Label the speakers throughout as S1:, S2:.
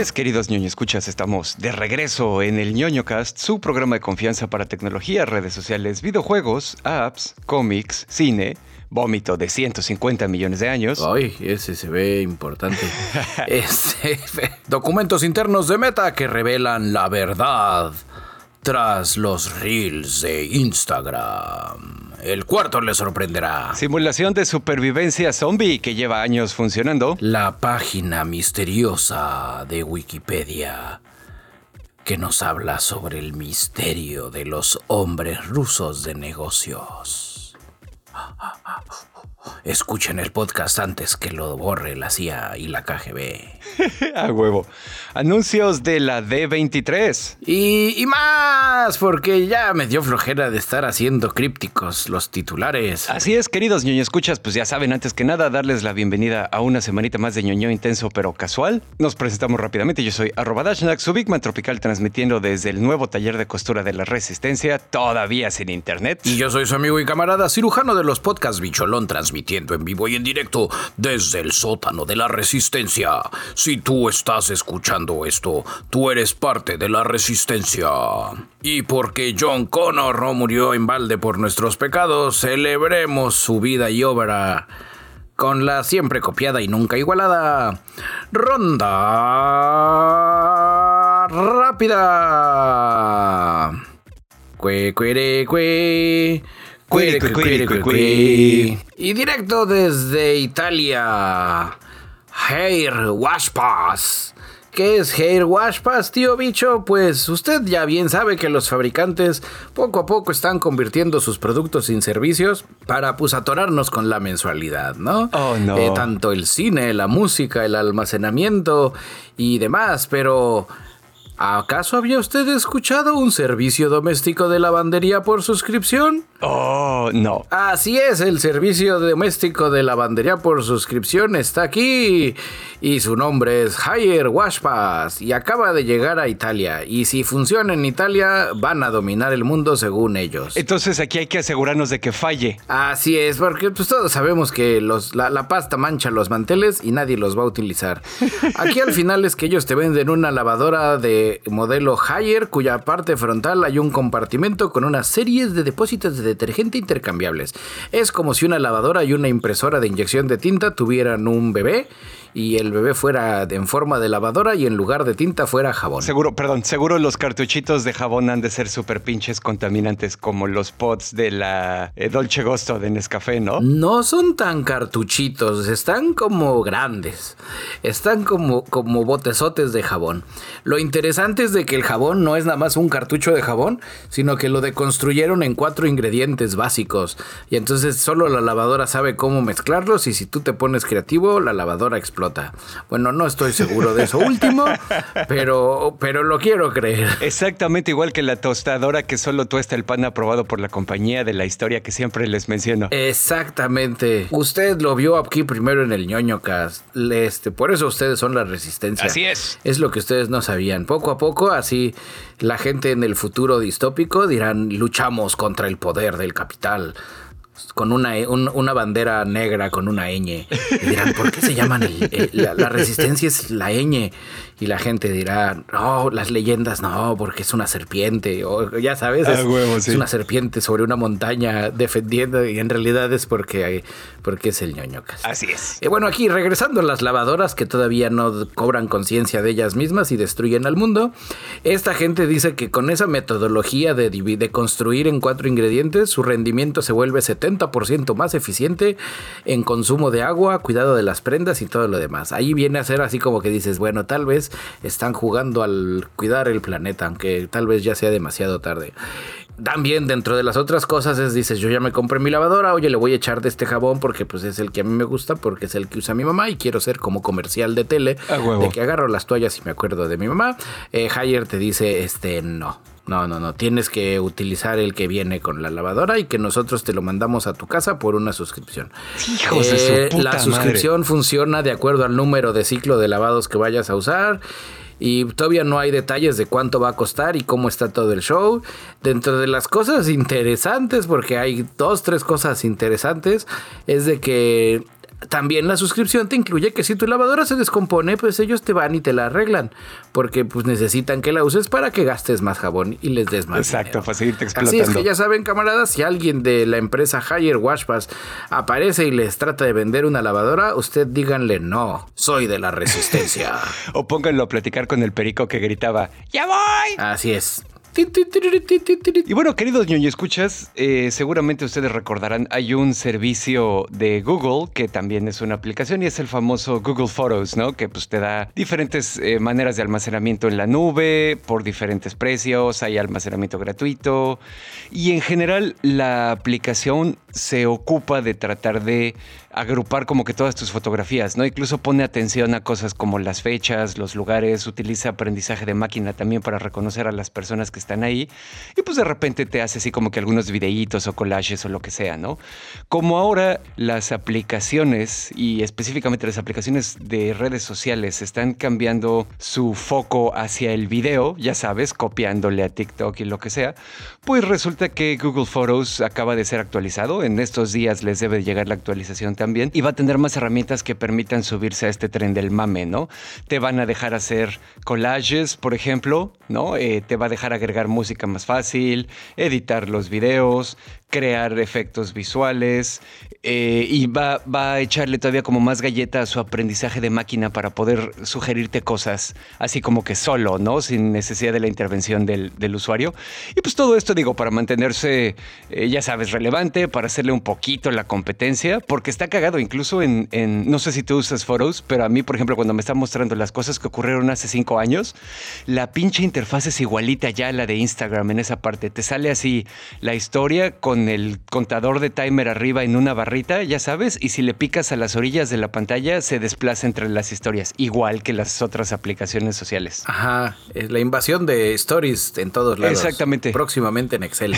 S1: es, queridos ñoño escuchas, estamos de regreso en el ñoño cast, su programa de confianza para tecnología, redes sociales, videojuegos, apps, cómics, cine, vómito de 150 millones de años.
S2: Ay, ese se ve importante. Este, documentos internos de Meta que revelan la verdad tras los reels de Instagram. El cuarto le sorprenderá.
S1: Simulación de supervivencia zombie que lleva años funcionando.
S2: La página misteriosa de Wikipedia que nos habla sobre el misterio de los hombres rusos de negocios. Escuchen el podcast antes que lo borre la CIA y la KGB.
S1: A huevo. Anuncios de la D23.
S2: Y, y, más, porque ya me dio flojera de estar haciendo crípticos los titulares.
S1: Así es, queridos ñoño escuchas, pues ya saben, antes que nada, darles la bienvenida a una semanita más de ñoño intenso pero casual. Nos presentamos rápidamente. Yo soy arroba Dashnak, su Bigman Tropical, transmitiendo desde el nuevo taller de costura de la Resistencia, todavía sin internet.
S2: Y yo soy su amigo y camarada cirujano de los podcasts Bicholón, transmitiendo en vivo y en directo desde el sótano de la Resistencia. Si tú estás escuchando esto, tú eres parte de la resistencia. Y porque John Connor no murió en balde por nuestros pecados, celebremos su vida y obra con la siempre copiada y nunca igualada ronda rápida. Cue, cue, cue. Y directo desde Italia. Hair Washpass ¿Qué es Hair Wash Pass, tío bicho? Pues usted ya bien sabe que los fabricantes poco a poco están convirtiendo sus productos en servicios para pues atorarnos con la mensualidad, ¿no?
S1: Oh, no.
S2: Eh, tanto el cine, la música, el almacenamiento y demás, pero... ¿Acaso había usted escuchado un servicio doméstico de lavandería por suscripción?
S1: Oh, no.
S2: Así es, el servicio doméstico de lavandería por suscripción está aquí y su nombre es Higher Wash Pass y acaba de llegar a Italia y si funciona en Italia van a dominar el mundo según ellos.
S1: Entonces aquí hay que asegurarnos de que falle.
S2: Así es, porque pues todos sabemos que los, la, la pasta mancha los manteles y nadie los va a utilizar. Aquí al final es que ellos te venden una lavadora de modelo Haier cuya parte frontal hay un compartimento con una serie de depósitos de detergente intercambiables. Es como si una lavadora y una impresora de inyección de tinta tuvieran un bebé y el bebé fuera en forma de lavadora y en lugar de tinta fuera jabón.
S1: Seguro, perdón, seguro los cartuchitos de jabón han de ser súper pinches contaminantes como los pots de la eh, Dolce Gusto de Nescafé, ¿no?
S2: No son tan cartuchitos, están como grandes. Están como, como botezotes de jabón. Lo interesante es de que el jabón no es nada más un cartucho de jabón, sino que lo deconstruyeron en cuatro ingredientes básicos. Y entonces solo la lavadora sabe cómo mezclarlos y si tú te pones creativo, la lavadora explota. Bueno, no estoy seguro de eso último, pero, pero lo quiero creer.
S1: Exactamente igual que la tostadora que solo tuesta el pan aprobado por la compañía de la historia que siempre les menciono.
S2: Exactamente. Usted lo vio aquí primero en el ñoño cast. Este, por eso ustedes son la resistencia.
S1: Así es.
S2: Es lo que ustedes no sabían. Poco a poco, así la gente en el futuro distópico dirán, luchamos contra el poder del capital con una, un, una bandera negra con una ñ. Y dirán, ¿por qué se llaman el, el, la, la, resistencia es la ñ? Y la gente dirá, no, las leyendas no, porque es una serpiente. O ya sabes, es,
S1: ah, huevo, sí.
S2: es una serpiente sobre una montaña defendiendo. Y en realidad es porque, porque es el ñoñocas.
S1: Así es.
S2: Y bueno, aquí regresando a las lavadoras que todavía no cobran conciencia de ellas mismas y destruyen al mundo. Esta gente dice que con esa metodología de, de construir en cuatro ingredientes, su rendimiento se vuelve 70% más eficiente en consumo de agua, cuidado de las prendas y todo lo demás. Ahí viene a ser así como que dices, bueno, tal vez están jugando al cuidar el planeta, aunque tal vez ya sea demasiado tarde. También dentro de las otras cosas es, dices, yo ya me compré mi lavadora, oye, le voy a echar de este jabón porque pues es el que a mí me gusta, porque es el que usa mi mamá y quiero ser como comercial de tele, de que agarro las toallas y me acuerdo de mi mamá. Eh, Hayer te dice, este, no, no, no, no. Tienes que utilizar el que viene con la lavadora y que nosotros te lo mandamos a tu casa por una suscripción.
S1: Hijos eh, de su puta
S2: la suscripción
S1: madre.
S2: funciona de acuerdo al número de ciclo de lavados que vayas a usar. y todavía no hay detalles de cuánto va a costar y cómo está todo el show. Dentro de las cosas interesantes, porque hay dos, tres cosas interesantes, es de que también la suscripción te incluye que si tu lavadora se descompone, pues ellos te van y te la arreglan. Porque pues necesitan que la uses para que gastes más jabón y les des más
S1: Exacto, para seguirte
S2: explotando. Así es que ya saben, camaradas, si alguien de la empresa Hire Washpass aparece y les trata de vender una lavadora, usted díganle no, soy de la resistencia.
S1: o pónganlo a platicar con el perico que gritaba, ¡Ya voy!
S2: Así es.
S1: Y bueno, queridos ñoño escuchas, eh, seguramente ustedes recordarán, hay un servicio de Google que también es una aplicación y es el famoso Google Photos, ¿no? Que pues te da diferentes eh, maneras de almacenamiento en la nube por diferentes precios, hay almacenamiento gratuito y en general la aplicación se ocupa de tratar de agrupar como que todas tus fotografías, ¿no? Incluso pone atención a cosas como las fechas, los lugares, utiliza aprendizaje de máquina también para reconocer a las personas que están ahí y pues de repente te hace así como que algunos videitos o collages o lo que sea, ¿no? Como ahora las aplicaciones y específicamente las aplicaciones de redes sociales están cambiando su foco hacia el video, ya sabes, copiándole a TikTok y lo que sea, pues resulta que Google Photos acaba de ser actualizado, en estos días les debe llegar la actualización también y va a tener más herramientas que permitan subirse a este tren del mame, ¿no? Te van a dejar hacer collages, por ejemplo, ¿no? Eh, te va a dejar agregar música más fácil, editar los videos, crear efectos visuales eh, y va, va, a echarle todavía como más galleta a su aprendizaje de máquina para poder sugerirte cosas así como que solo, ¿no? Sin necesidad de la intervención del, usuario. Y pues todo esto digo para mantenerse, eh, ya sabes, relevante, para hacerle un poquito la competencia, porque está cagado incluso en, en, no sé si tú usas Photos, pero a mí, por ejemplo, cuando me está mostrando las cosas que ocurrieron hace cinco años, la pinche interfaz es igualita ya a la de Instagram en esa parte. Te sale así la historia con el contador de timer arriba en una barrita, ya sabes, y si le picas a las orillas de la pantalla se desplaza entre las historias, igual que las otras aplicaciones sociales.
S2: Ajá, es la invasión de stories en todos lados.
S1: Exactamente.
S2: Próximamente en Excel.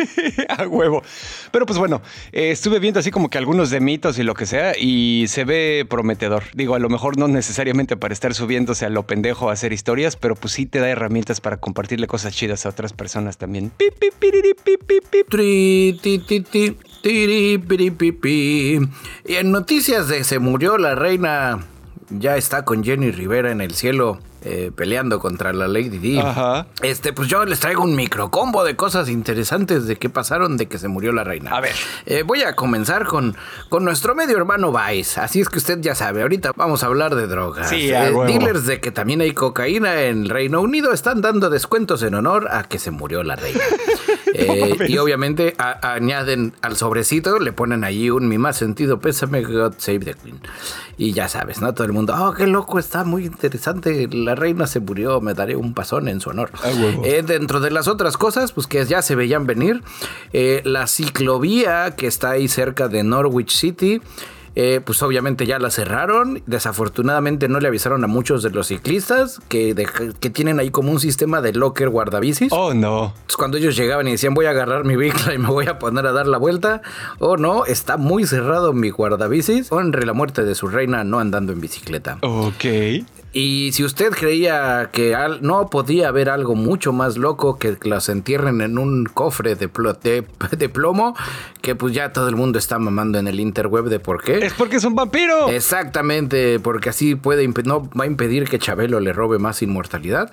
S1: a huevo. Pero pues bueno, eh, estuve viendo así como que algunos de mitos y lo que sea y se ve prometedor. Digo, a lo mejor no necesariamente para estar subiéndose a lo pendejo a hacer historias, pero pues sí te da herramientas para compartirle cosas chidas a otras personas también.
S2: Y en noticias de se murió la reina, ya está con Jenny Rivera en el cielo. Eh, peleando contra la Lady Di. Este, pues yo les traigo un microcombo de cosas interesantes de qué pasaron de que se murió la reina.
S1: A ver.
S2: Eh, voy a comenzar con, con nuestro medio hermano Vice. Así es que usted ya sabe, ahorita vamos a hablar de drogas.
S1: Sí,
S2: eh, dealers de que también hay cocaína en Reino Unido están dando descuentos en honor a que se murió la reina. y obviamente añaden al sobrecito, le ponen ahí un mi más sentido pésame, God Save the Queen. Y ya sabes, ¿no? Todo el mundo, oh, qué loco, está muy interesante la la reina se murió, me daré un pasón en su honor. Ah, eh, dentro de las otras cosas, pues que ya se veían venir, eh, la ciclovía que está ahí cerca de Norwich City. Eh, pues obviamente ya la cerraron. Desafortunadamente no le avisaron a muchos de los ciclistas que, que tienen ahí como un sistema de locker guardabicis.
S1: Oh, no.
S2: cuando ellos llegaban y decían voy a agarrar mi bicla y me voy a poner a dar la vuelta. Oh, no, está muy cerrado mi guardabicis. Honre la muerte de su reina no andando en bicicleta.
S1: Ok.
S2: Y si usted creía que no podía haber algo mucho más loco que las entierren en un cofre de, de, plomo, que pues ya todo el mundo está mamando en el interweb de por qué.
S1: Es porque es un vampiro.
S2: Exactamente, porque así puede no va a impedir que Chabelo le robe más inmortalidad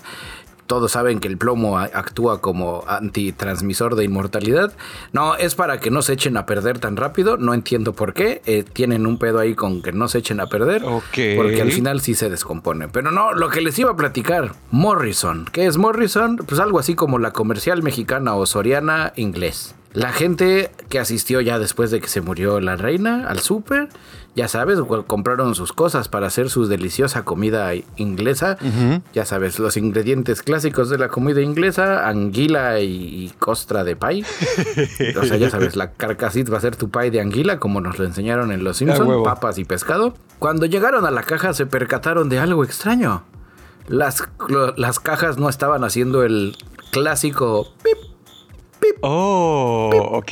S2: todos saben que el plomo actúa como antitransmisor de inmortalidad. No, es para que no se echen a perder tan rápido. No entiendo por qué. Eh, tienen un pedo ahí con que no se echen a perder. Porque al final sí se descompone. Pero no, lo que les iba a platicar. Morrison. ¿Qué es Morrison? Pues algo así como la comercial mexicana o soriana inglés. La gente que asistió ya después de que se murió la reina al súper, ya sabes, compraron sus cosas para hacer su deliciosa comida inglesa. Ya sabes, los ingredientes clásicos de la comida inglesa, anguila y, costra de pay. o sea, ya sabes, la carcasita va a ser tu pay de anguila, como nos lo enseñaron en Los Simpsons, papas y pescado. Cuando llegaron a la caja se percataron de algo extraño. Las, las cajas no estaban haciendo el clásico pip
S1: Oh, ok.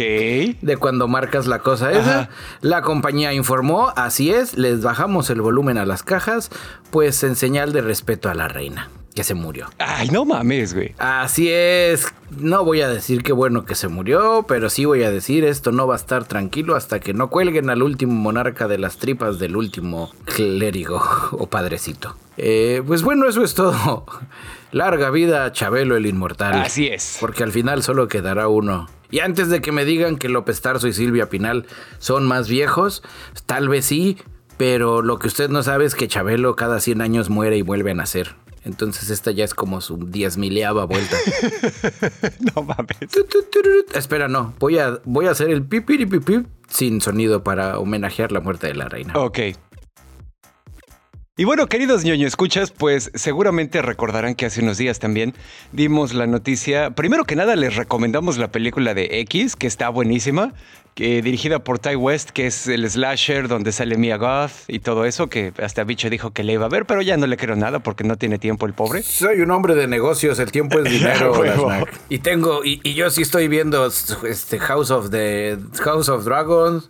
S2: De cuando marcas la cosa esa. La compañía informó, así es, les bajamos el volumen a las cajas, pues en señal de respeto a la reina. que se murió.
S1: Ay, no mames, güey.
S2: Así es. No voy a decir qué bueno que se murió, pero sí voy a decir esto no va a estar tranquilo hasta que no cuelguen al último monarca de las tripas del último clérigo o padrecito. Eh, pues bueno, eso es todo. Larga vida Chabelo el Inmortal.
S1: Así es.
S2: Porque al final solo quedará uno. Y antes de que me digan que López Tarso y Silvia Pinal son más viejos, tal vez sí, pero lo que usted no sabe es que Chabelo cada 100 años muere y vuelve a nacer. Entonces esta ya es como su diez miliaba vuelta.
S1: no mames.
S2: Espera, no. Voy a, voy a hacer el pipiripipip sin sonido para homenajear la muerte de la reina.
S1: Ok. Y bueno, queridos ñoño escuchas, pues seguramente recordarán que hace unos días también dimos la noticia. Primero que nada, les recomendamos la película de X, que está buenísima, que, dirigida por Ty West, que es el slasher donde sale Mia Goth y todo eso, que hasta Bicho dijo que le iba a ver, pero ya no le creo nada porque no tiene tiempo el pobre.
S2: Soy un hombre de negocios, el tiempo es dinero. y tengo, y, y, yo sí estoy viendo este House of the House of Dragons,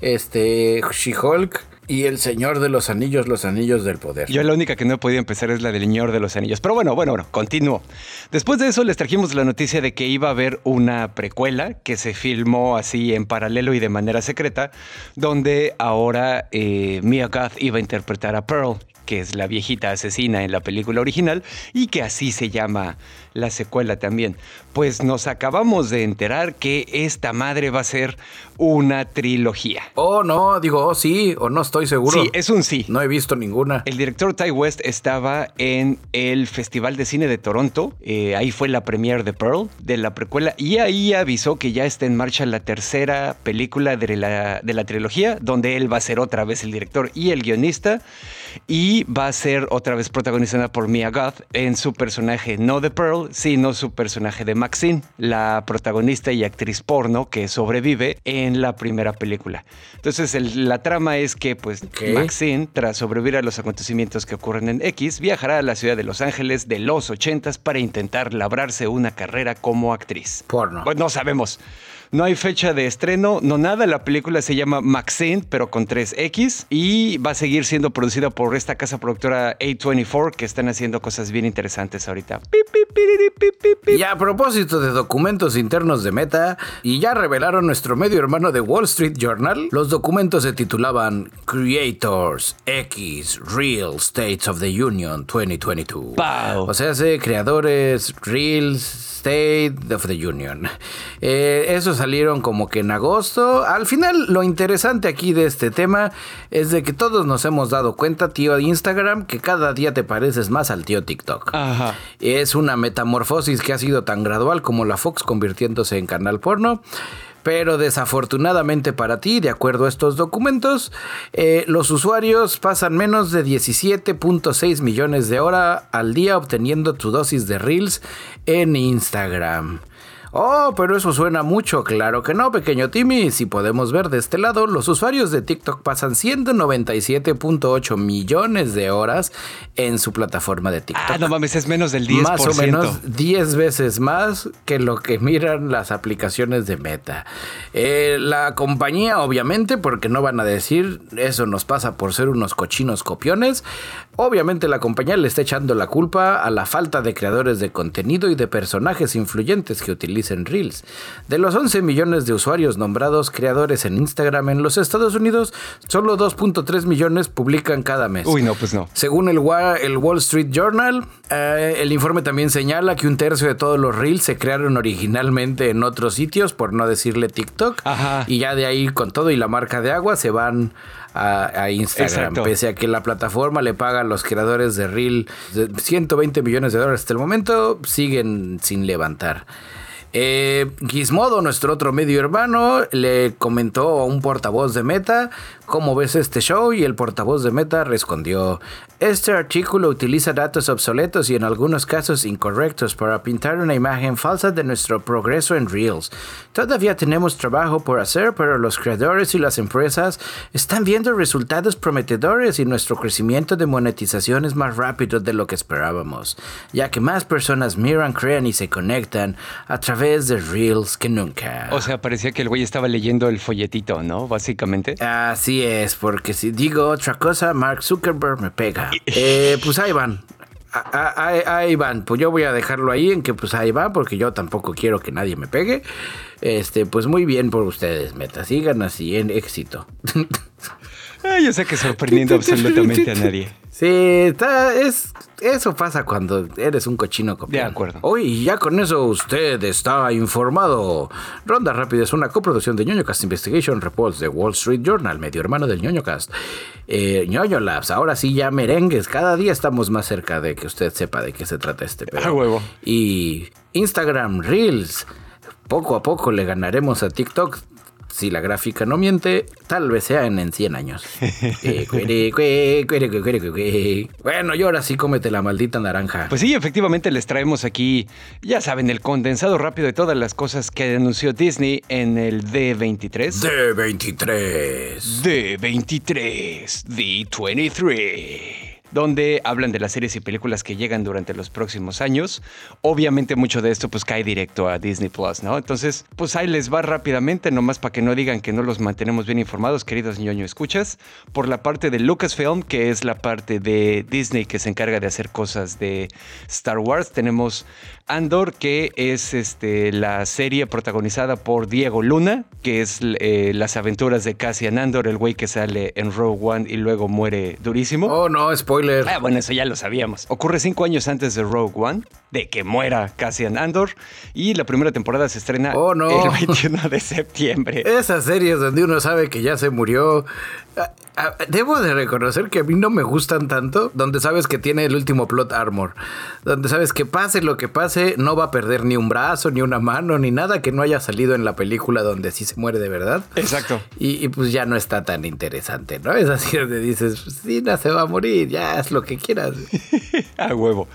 S2: este She-Hulk y El Señor de los Anillos, los Anillos del Poder.
S1: Yo la única que no he podido empezar es la del Señor de los Anillos. Pero bueno, bueno, bueno, continúo. Después de eso les trajimos la noticia de que iba a haber una precuela que se filmó así en paralelo y de manera secreta, donde ahora eh, Mia Goth iba a interpretar a Pearl, que es la viejita asesina en la película original y que así se llama la secuela también. Pues nos acabamos de enterar que esta madre va a ser una trilogía.
S2: Oh, no, digo, oh, sí, o no estoy seguro.
S1: Sí, es un sí.
S2: No he visto ninguna.
S1: El director Ty West estaba en el Festival de Cine de Toronto. Eh, ahí fue la premiere de Pearl, de la precuela, y ahí avisó que ya está en marcha la tercera película de la, de la trilogía, donde él va a ser otra vez el director y el guionista, y va a ser otra vez protagonizada por Mia Goth en su personaje, no de Pearl, sino su personaje de Maxine, la protagonista y actriz porno que sobrevive en la primera película. Entonces la trama es que pues Maxine, tras sobrevivir a los acontecimientos que ocurren en X, viajará a la ciudad de Los Ángeles de los 80 para intentar labrarse una carrera como actriz.
S2: Porno.
S1: Pues no sabemos. No hay fecha de estreno, no nada. La película se llama Maxine, pero con 3X. Y va a seguir siendo producida por esta casa productora A24, que están haciendo cosas bien interesantes ahorita.
S2: Y a propósito de documentos internos de Meta, y ya revelaron nuestro medio hermano de Wall Street Journal, los documentos se titulaban Creators X Real States of the Union 2022.
S1: Wow.
S2: O sea, creadores Reals State of the Union. Eh, esos salieron como que en agosto. Al final, lo interesante aquí de este tema es de que todos nos hemos dado cuenta, tío de Instagram, que cada día te pareces más al tío TikTok.
S1: Ajá.
S2: Es una metamorfosis que ha sido tan gradual como la Fox convirtiéndose en canal porno. Pero desafortunadamente para ti, de acuerdo a estos documentos, eh, los usuarios pasan menos de 17.6 millones de horas al día obteniendo tu dosis de Reels en Instagram. Oh, pero eso suena mucho, claro que no, pequeño Timmy. Si podemos ver de este lado, los usuarios de TikTok pasan 197.8 millones de horas en su plataforma de TikTok.
S1: Ah, no mames, es menos del 10%.
S2: Más o menos 10 veces más que lo que miran las aplicaciones de Meta. Eh, la compañía, obviamente, porque no van a decir eso nos pasa por ser unos cochinos copiones, obviamente la compañía le está echando la culpa a la falta de creadores de contenido y de personajes influyentes que utilizan en Reels. De los 11 millones de usuarios nombrados creadores en Instagram en los Estados Unidos, solo 2.3 millones publican cada mes.
S1: Uy, no, pues no.
S2: Según el, el Wall Street Journal, eh, el informe también señala que un tercio de todos los Reels se crearon originalmente en otros sitios, por no decirle TikTok. Y ya de ahí, con todo y la marca de agua, se van a, Instagram. Pese a que la plataforma le paga a los creadores de Reel 120 millones de dólares hasta el momento, siguen sin levantar. Eh, Gizmodo, nuestro otro medio hermano, le comentó a un portavoz de Meta cómo ves este show y el portavoz de Meta respondió, este artículo utiliza datos obsoletos y en algunos casos incorrectos para pintar una imagen falsa de nuestro progreso en Reels. Todavía tenemos trabajo por hacer, pero los creadores y las empresas están viendo resultados prometedores y nuestro crecimiento de monetización es más rápido de lo que esperábamos, ya que más personas miran, crean y se conectan a través de Reels que nunca.
S1: O sea, parecía que el güey estaba leyendo el folletito, ¿no? Básicamente.
S2: Así es, porque si digo otra cosa, Mark Zuckerberg me pega. eh, pues ahí van. ahí van, pues yo voy a dejarlo ahí en que pues ahí va, porque yo tampoco quiero que nadie me pegue. Este, pues muy bien por ustedes, meta, sigan así en éxito.
S1: yo sé que sorprendiendo absolutamente a nadie.
S2: Sí, está, es, eso pasa cuando eres un cochino
S1: copiado. De acuerdo.
S2: Hoy ya con eso usted está informado. Ronda Rápida es una coproducción de ñoñocast Investigation Reports de Wall Street Journal, medio hermano del ñoñocast. Eh, ñoño Labs, ahora sí ya merengues. Cada día estamos más cerca de que usted sepa de qué se trata este
S1: pedo. A huevo.
S2: Y Instagram Reels. Poco a poco le ganaremos a TikTok si la gráfica no miente, tal vez sea en, 100 años. bueno, y ahora sí cómete la maldita naranja.
S1: Pues sí, efectivamente les traemos aquí, ya saben, el condensado rápido de todas las cosas que anunció Disney en el D23.
S2: D23.
S1: D23. D23 donde hablan de las series y películas que llegan durante los próximos años. Obviamente mucho de esto pues cae directo a Disney Plus, ¿no? Entonces, pues ahí les va rápidamente, nomás para que no digan que no los mantenemos bien informados, queridos ñoño escuchas. Por la parte de Lucasfilm, que es la parte de Disney que se encarga de hacer cosas de Star Wars, tenemos Andor, que es este, la serie protagonizada por Diego Luna, que es eh, las aventuras de Cassian Andor, el güey que sale en Rogue One y luego muere durísimo.
S2: Oh, no, spoiler
S1: Ah, bueno, eso ya lo sabíamos. Ocurre cinco años antes de Rogue One, de que muera Cassian Andor, y la primera temporada se estrena oh, el 21 de septiembre.
S2: Esas series donde uno sabe que ya se murió. Ah, debo de reconocer que a mí no me gustan tanto, donde sabes que tiene el último plot armor, donde sabes que pase lo que pase, no va a perder ni un brazo, ni una mano, ni nada que no haya salido en la película donde sí se muere de verdad.
S1: Exacto.
S2: Y, pues ya no está tan interesante, ¿no? Es así donde dices, sí, no se va a morir, ya haz lo que quieras.
S1: a huevo.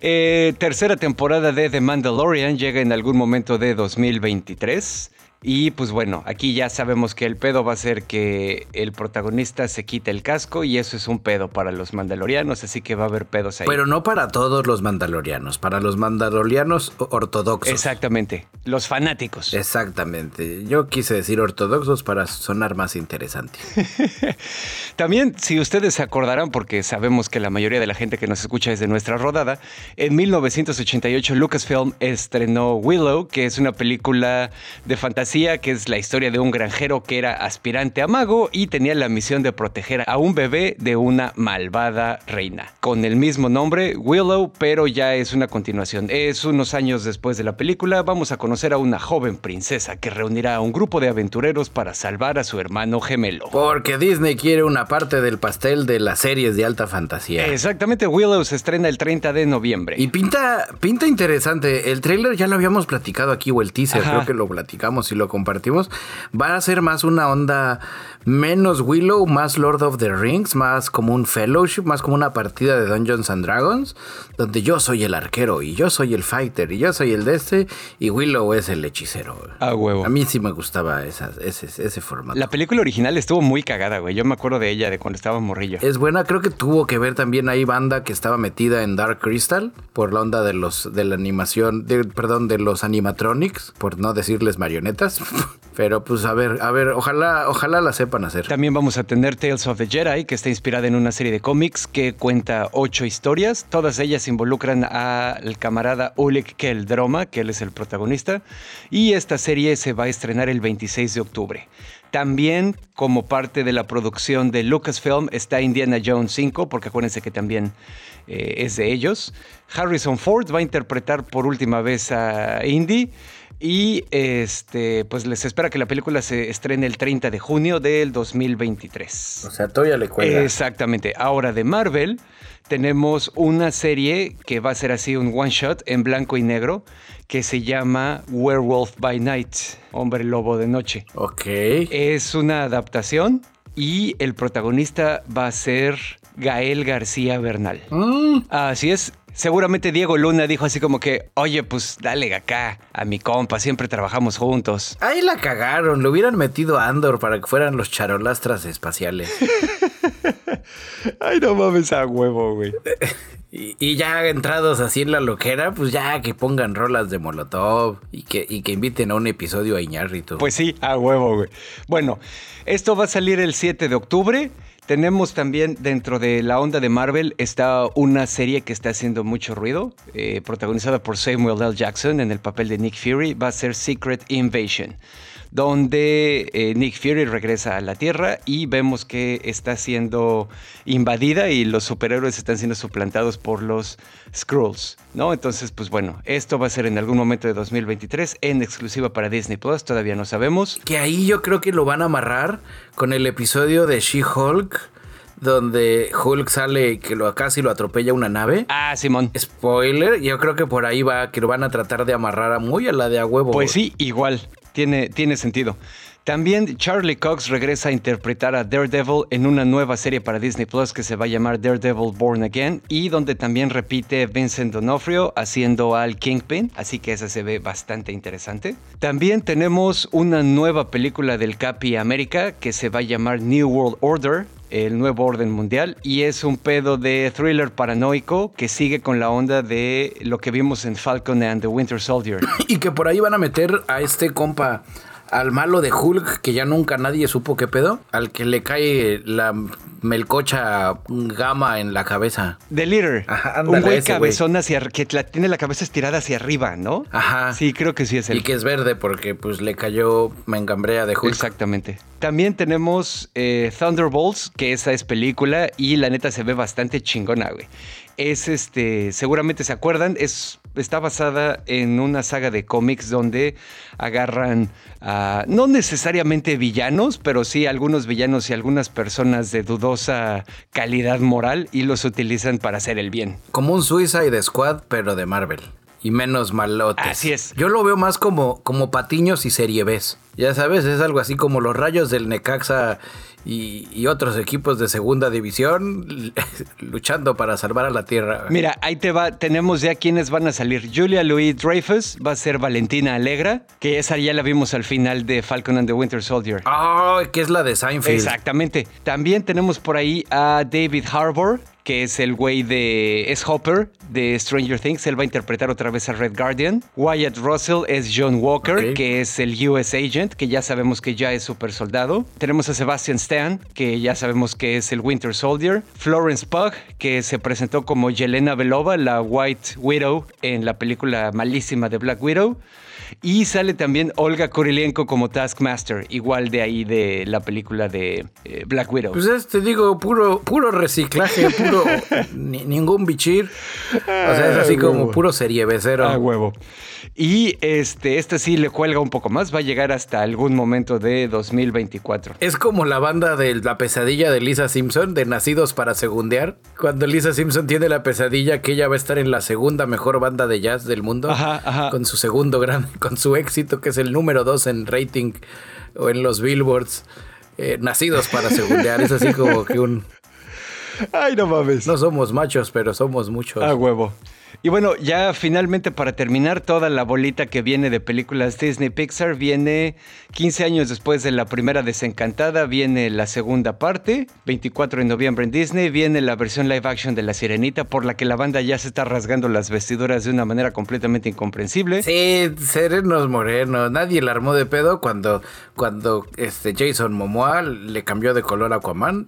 S1: Eh, tercera temporada de The Mandalorian llega en algún momento de 2023. Y pues bueno, aquí ya sabemos que el pedo va a ser que el protagonista se quite el casco y eso es un pedo para los mandalorianos, así que va a haber pedos ahí.
S2: Pero no para todos los mandalorianos, para los mandalorianos ortodoxos.
S1: Exactamente, los fanáticos.
S2: Exactamente, yo quise decir ortodoxos para sonar más interesante.
S1: También, si ustedes se acordarán, porque sabemos que la mayoría de la gente que nos escucha es de nuestra rodada, en 1988 Lucasfilm estrenó Willow, que es una película de fantasía que es la historia de un granjero que era aspirante a mago y tenía la misión de proteger a un bebé de una malvada reina. Con el mismo nombre, Willow, pero ya es una continuación. Es unos años después de la película, vamos a conocer a una joven princesa que reunirá a un grupo de aventureros para salvar a su hermano gemelo.
S2: Porque Disney quiere una parte del pastel de las series de alta fantasía.
S1: Exactamente, Willow se estrena el 30 de noviembre.
S2: Y pinta, pinta interesante. El trailer ya lo habíamos platicado aquí, o el teaser, creo que lo platicamos y lo compartimos, va a ser más una onda menos Willow, más Lord of the Rings, más como un fellowship, más como una partida de Dungeons and Dragons, donde yo soy el arquero y yo soy el fighter y yo soy el de este y Willow es el hechicero.
S1: A huevo.
S2: A mí sí me gustaba ese, ese formato.
S1: La película original estuvo muy cagada, güey. Yo me acuerdo de ella, de cuando estaba morrillo.
S2: Es buena, creo que tuvo que ver también ahí banda que estaba metida en Dark Crystal por la onda de los de la animación, de, perdón, de los animatronics, por no decirles marionetas. Pero pues a ver, a ver, ojalá, ojalá la
S1: También vamos a tener Tales of the Jedi, que está inspirada en una serie de cómics que cuenta ocho historias. Todas ellas involucran al camarada Oleg Keldroma, que él es el protagonista. Y esta serie se va a estrenar el 26 de octubre. También como parte de la producción de Lucasfilm está Indiana Jones 5, porque acuérdense que también eh, es de ellos. Harrison Ford va a interpretar por última vez a Indy. Y este, pues les espera que la película se estrene el 30 de junio del 2023.
S2: O sea, todavía le cuelga.
S1: Exactamente. Ahora de Marvel tenemos una serie que va a ser así un one shot en blanco y negro que se llama Werewolf by Night, Hombre Lobo de Noche.
S2: Ok.
S1: Es una adaptación y el protagonista va a ser Gael García Bernal. Mm. Así es, Seguramente Diego Luna dijo así como que, oye, pues dale acá a mi compa, siempre trabajamos juntos.
S2: Ahí la cagaron, le hubieran metido a Andor para que fueran los charolastras espaciales.
S1: Ay, no mames a huevo, güey.
S2: Y, ya entrados así en la loquera, pues ya que pongan rolas de Molotov y que, y que inviten a un episodio a Iñárritu.
S1: Pues sí, a huevo, güey. Bueno, esto va a salir el 7 de octubre. Tenemos también dentro de la onda de Marvel está una serie que está haciendo mucho ruido, eh, protagonizada por Samuel L. Jackson en el papel de Nick Fury, va a ser Secret Invasion donde eh, Nick Fury regresa a la Tierra y vemos que está siendo invadida y los superhéroes están siendo suplantados por los Skrulls, ¿no? Entonces, pues bueno, esto va a ser en algún momento de 2023 en exclusiva para Disney Plus, todavía no sabemos.
S2: Que ahí yo creo que lo van a amarrar con el episodio de She-Hulk donde Hulk sale y que lo casi lo atropella una nave.
S1: Ah, Simón.
S2: Spoiler, yo creo que por ahí va, que lo van a tratar de amarrar a muy a la de a huevo.
S1: Pues sí, igual tiene, tiene sentido. También Charlie Cox regresa a interpretar a Daredevil en una nueva serie para Disney Plus que se va a llamar Daredevil Born Again y donde también repite Vincent D'Onofrio haciendo al Kingpin, así que esa se ve bastante interesante. También tenemos una nueva película del Capi América que se va a llamar New World Order, el nuevo orden mundial y es un pedo de thriller paranoico que sigue con la onda de lo que vimos en Falcon and the Winter Soldier.
S2: y que por ahí van a meter a este compa al malo de Hulk, que ya nunca nadie supo qué pedo, al que le cae la melcocha gama en la cabeza.
S1: The Leader. Ajá, un güey cabezón hacia que tiene la cabeza estirada hacia arriba, ¿no?
S2: Ajá.
S1: Sí, creo que sí es él.
S2: Y que es verde porque pues le cayó mengambrea de Hulk.
S1: Exactamente. También tenemos eh, Thunderbolts, que esa es película y la neta se ve bastante chingona, güey es este, seguramente se acuerdan, es, está basada en una saga de cómics donde agarran a, no necesariamente villanos, pero sí algunos villanos y algunas personas de dudosa calidad moral y los utilizan para hacer el bien.
S2: Como un Suicide Squad, pero de Marvel. Y menos malotes.
S1: Así es.
S2: Yo lo veo más como, como patiños y serie B. Ya sabes, es algo así como los rayos del Necaxa y, otros equipos de segunda división luchando para salvar a la tierra.
S1: Mira, ahí te va, tenemos ya quienes van a salir. Julia Louis Dreyfus va a ser Valentina Alegra, que esa ya la vimos al final de Falcon and the Winter Soldier.
S2: Ah, que es la de Seinfeld.
S1: Exactamente. También tenemos por ahí a David Harbour, que es el güey de. es Hopper de Stranger Things. Él va a interpretar otra vez a Red Guardian. Wyatt Russell es John Walker, que es el US Agent, que ya sabemos que ya es super soldado. Tenemos a Sebastian Stan, que ya sabemos que es el Winter Soldier. Florence Pugh, que se presentó como Yelena Belova, la White Widow, en la película malísima de Black Widow. Y sale también Olga Kurilenko como Taskmaster, igual de ahí de la película de eh, Black Widow.
S2: Pues es, te digo, puro, puro reciclaje, puro ningún bichir. O sea, es así como puro serie becero.
S1: A huevo. Y este, este sí le cuelga un poco más, va a llegar hasta algún momento de 2024.
S2: Es como la banda de la pesadilla de Lisa Simpson, de Nacidos para Segundear. Cuando Lisa Simpson tiene la pesadilla que ella va a estar en la segunda mejor banda de jazz del mundo.
S1: Ajá,
S2: Con su segundo gran, con su éxito, que es el número dos en rating o en los billboards. Eh, nacidos para Segundear. Es así como que un.
S1: Ay, no mames.
S2: No somos machos, pero somos muchos.
S1: A huevo. Y bueno, ya finalmente para terminar toda la bolita que viene de películas Disney Pixar, viene 15 años después de la primera desencantada, viene la segunda parte, 24 de noviembre en Disney, viene la versión live action de La Sirenita, por la que la banda ya se está rasgando las vestiduras de una manera completamente incomprensible.
S2: Sí, serenos morenos, nadie la armó de pedo cuando, cuando este Jason Momoa le cambió de color a Aquaman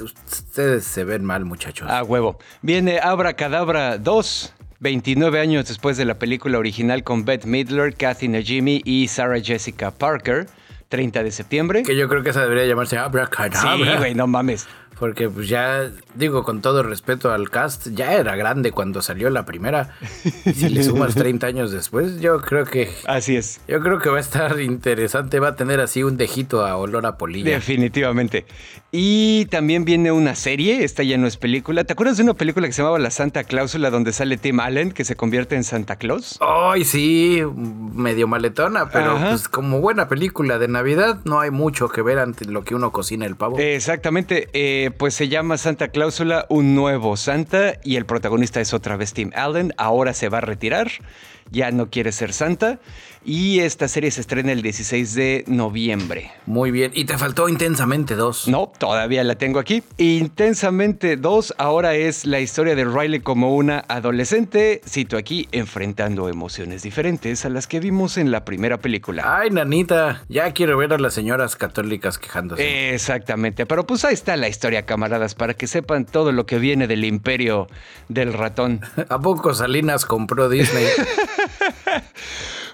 S2: Ustedes se ven mal, muchachos.
S1: A huevo. Viene Abra Cadabra 2. 29 años después de la película original con Beth Midler, Kathy Najimy y Sarah Jessica Parker, 30 de septiembre.
S2: Que yo creo que esa debería llamarse Abra Cadabra.
S1: Sí, güey, no mames.
S2: Porque pues ya, digo, con todo respeto al cast, ya era grande cuando salió la primera. si le sumas 30 años después, yo creo que...
S1: Así es.
S2: Yo creo que va a estar interesante, va a tener así un dejito a olor a polilla.
S1: Definitivamente. Y también viene una serie, esta ya no es película. ¿Te acuerdas de una película que se llamaba La Santa Cláusula donde sale Tim Allen que se convierte en Santa Claus?
S2: Ay, sí, medio maletona, pero pues como buena película de Navidad no hay mucho que ver ante lo que uno cocina el pavo.
S1: Exactamente. Eh, pues se llama Santa Cláusula, un nuevo Santa, y el protagonista es otra vez Tim Allen. Ahora se va a retirar ya no quiere ser santa. Y esta serie se estrena el 16 de noviembre.
S2: Muy bien. Y te faltó Intensamente 2.
S1: No, todavía la tengo aquí. Intensamente 2 ahora es la historia de Riley como una adolescente, cito aquí, enfrentando emociones diferentes a las que vimos en la primera película.
S2: Ay, nanita, ya quiero ver a las señoras católicas quejándose.
S1: Exactamente, pero pues ahí está la historia, camaradas, para que sepan todo lo que viene del imperio del ratón.
S2: ¿A poco Salinas compró Disney?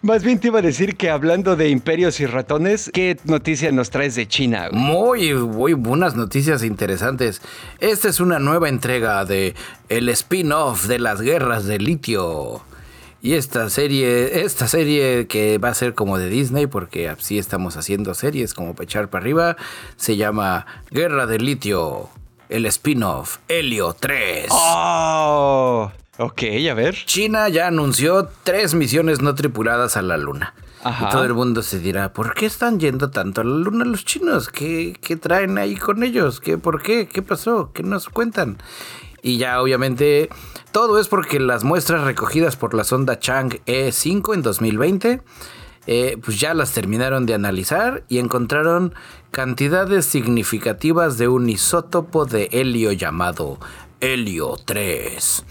S1: Más bien te iba a decir que hablando de imperios y ratones, ¿qué noticia nos traes de China?
S2: Muy, muy buenas noticias interesantes. Esta es una nueva entrega de el spin-off de las guerras de litio. Y esta serie, esta serie que va a ser como de Disney, porque así estamos haciendo series como para echar para arriba, se llama Guerra de Litio, el spin-off, Helio 3.
S1: ¡Oh! Ok, a ver.
S2: China ya anunció tres misiones no tripuladas a la Luna. Y todo el mundo se dirá, ¿por qué están yendo tanto a la Luna los chinos? ¿Qué, qué traen ahí con ellos? ¿Qué, ¿Por qué? ¿Qué pasó? ¿Qué nos cuentan? Y ya obviamente todo es porque las muestras recogidas por la sonda Chang E5 en 2020, eh, pues ya las terminaron de analizar y encontraron cantidades significativas de un isótopo de helio llamado helio 3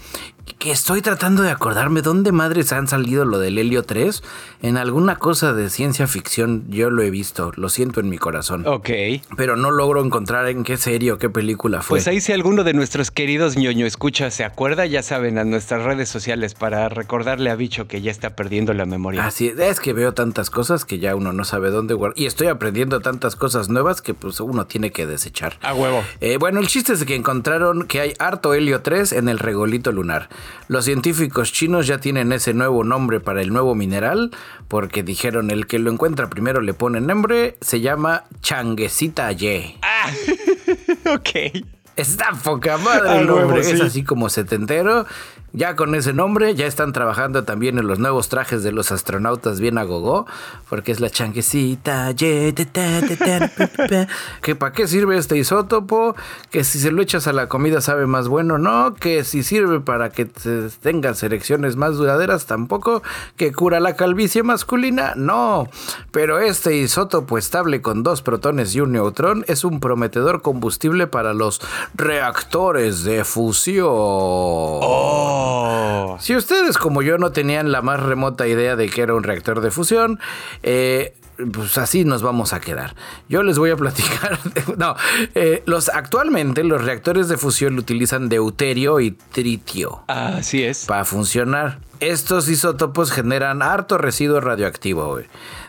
S2: que estoy tratando de acordarme dónde madres han salido lo del helio 3. En alguna cosa de ciencia ficción yo lo he visto, lo siento en mi corazón.
S1: Ok.
S2: Pero no logro encontrar en qué serie o qué película fue.
S1: Pues ahí si alguno de nuestros queridos ñoño escucha se acuerda, ya saben, a nuestras redes sociales para recordarle a Bicho que ya está perdiendo la memoria.
S2: Así es, que veo tantas cosas que ya uno no sabe dónde guardar. Y estoy aprendiendo tantas cosas nuevas que pues uno tiene que desechar.
S1: A huevo.
S2: Eh, bueno, el chiste es que encontraron que hay harto helio 3 en el regolito lunar. Los científicos chinos ya tienen ese nuevo nombre para el nuevo mineral, porque dijeron el que lo encuentra primero le pone nombre, se llama Changuesita Ye.
S1: Ah, ok.
S2: Está poca madre el nombre, es así como setentero. Ya con ese nombre, ya están trabajando también en los nuevos trajes de los astronautas bien a gogo, porque es la changuecita. que para qué sirve este isótopo, que si se lo echas a la comida sabe más bueno, no, que si sirve para que tengas erecciones más duraderas, tampoco, que cura la calvicie masculina, no. Pero este isótopo estable con dos protones y un neutrón es un prometedor combustible para los reactores de fusión.
S1: Oh.
S2: Si ustedes como yo no tenían la más remota idea de que era un reactor de fusión, eh, pues así nos vamos a quedar. Yo les voy a platicar. no, eh, los actualmente los reactores de fusión utilizan deuterio y tritio.
S1: Así es.
S2: Para funcionar. Estos isótopos generan harto residuo radioactivo.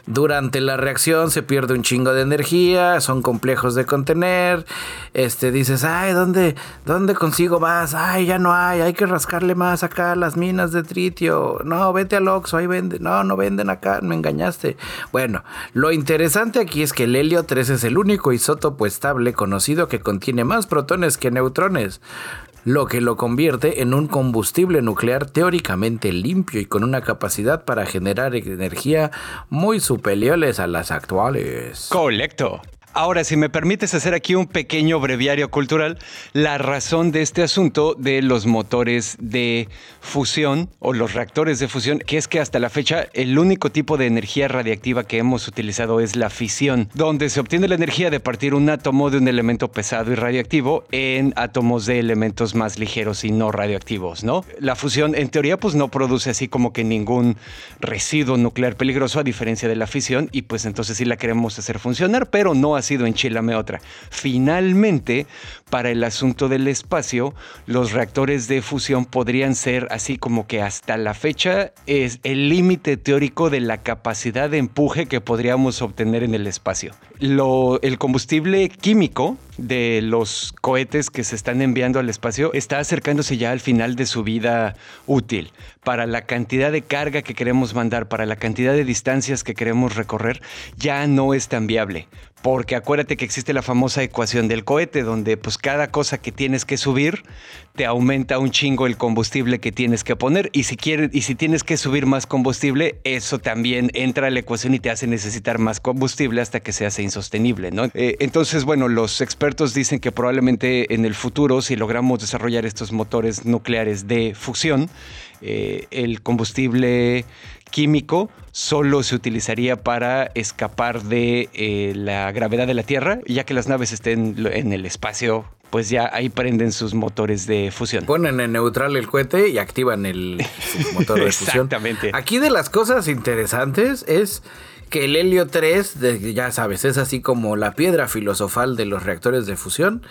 S2: Durante la reacción se pierde un chingo de energía, son complejos de contener. Este dices, ay, ¿dónde, ¿dónde consigo más? Ay, ya no hay, hay que rascarle más acá las minas de tritio. No, vete al Oxxo, ahí venden. No, no venden acá, me engañaste. Bueno, lo interesante aquí es que el helio 3 es el único isótopo estable conocido que contiene más protones que neutrones lo que lo convierte en un combustible nuclear teóricamente limpio y con una capacidad para generar energía muy superiores a las actuales.
S1: Colecto. Ahora, si me permites hacer aquí un pequeño breviario cultural, la razón de este asunto de los motores de fusión o los reactores de fusión, que es que hasta la fecha el único tipo de energía radiactiva que hemos utilizado es la fisión, donde se obtiene la energía de partir un átomo de un elemento pesado y radioactivo en átomos de elementos más ligeros y no radioactivos, ¿no? La fusión en teoría pues no produce así como que ningún residuo nuclear peligroso a diferencia de la fisión y pues entonces sí la queremos hacer funcionar, pero no sido en Chilame otra. Finalmente, para el asunto del espacio, los reactores de fusión podrían ser así como que hasta la fecha es el límite teórico de la capacidad de empuje que podríamos obtener en el espacio. Lo, el combustible químico de los cohetes que se están enviando al espacio está acercándose ya al final de su vida útil. Para la cantidad de carga que queremos mandar, para la cantidad de distancias que queremos recorrer, ya no es tan viable. Porque acuérdate que existe la famosa ecuación del cohete, donde pues cada cosa que tienes que subir te aumenta un chingo el combustible que tienes que poner. Y si quieres, y si tienes que subir más combustible, eso también entra a la ecuación y te hace necesitar más combustible hasta que se hace insostenible, ¿no? Eh, entonces, bueno, los expertos dicen que probablemente en el futuro, si logramos desarrollar estos motores nucleares de fusión, eh, el combustible químico solo se utilizaría para escapar de eh, la gravedad de la Tierra, ya que las naves estén en el espacio pues ya ahí prenden sus motores de fusión.
S2: Ponen en neutral el cohete y activan el motor de fusión.
S1: Exactamente.
S2: Aquí de las cosas interesantes es que el helio 3, ya sabes, es así como la piedra filosofal de los reactores de fusión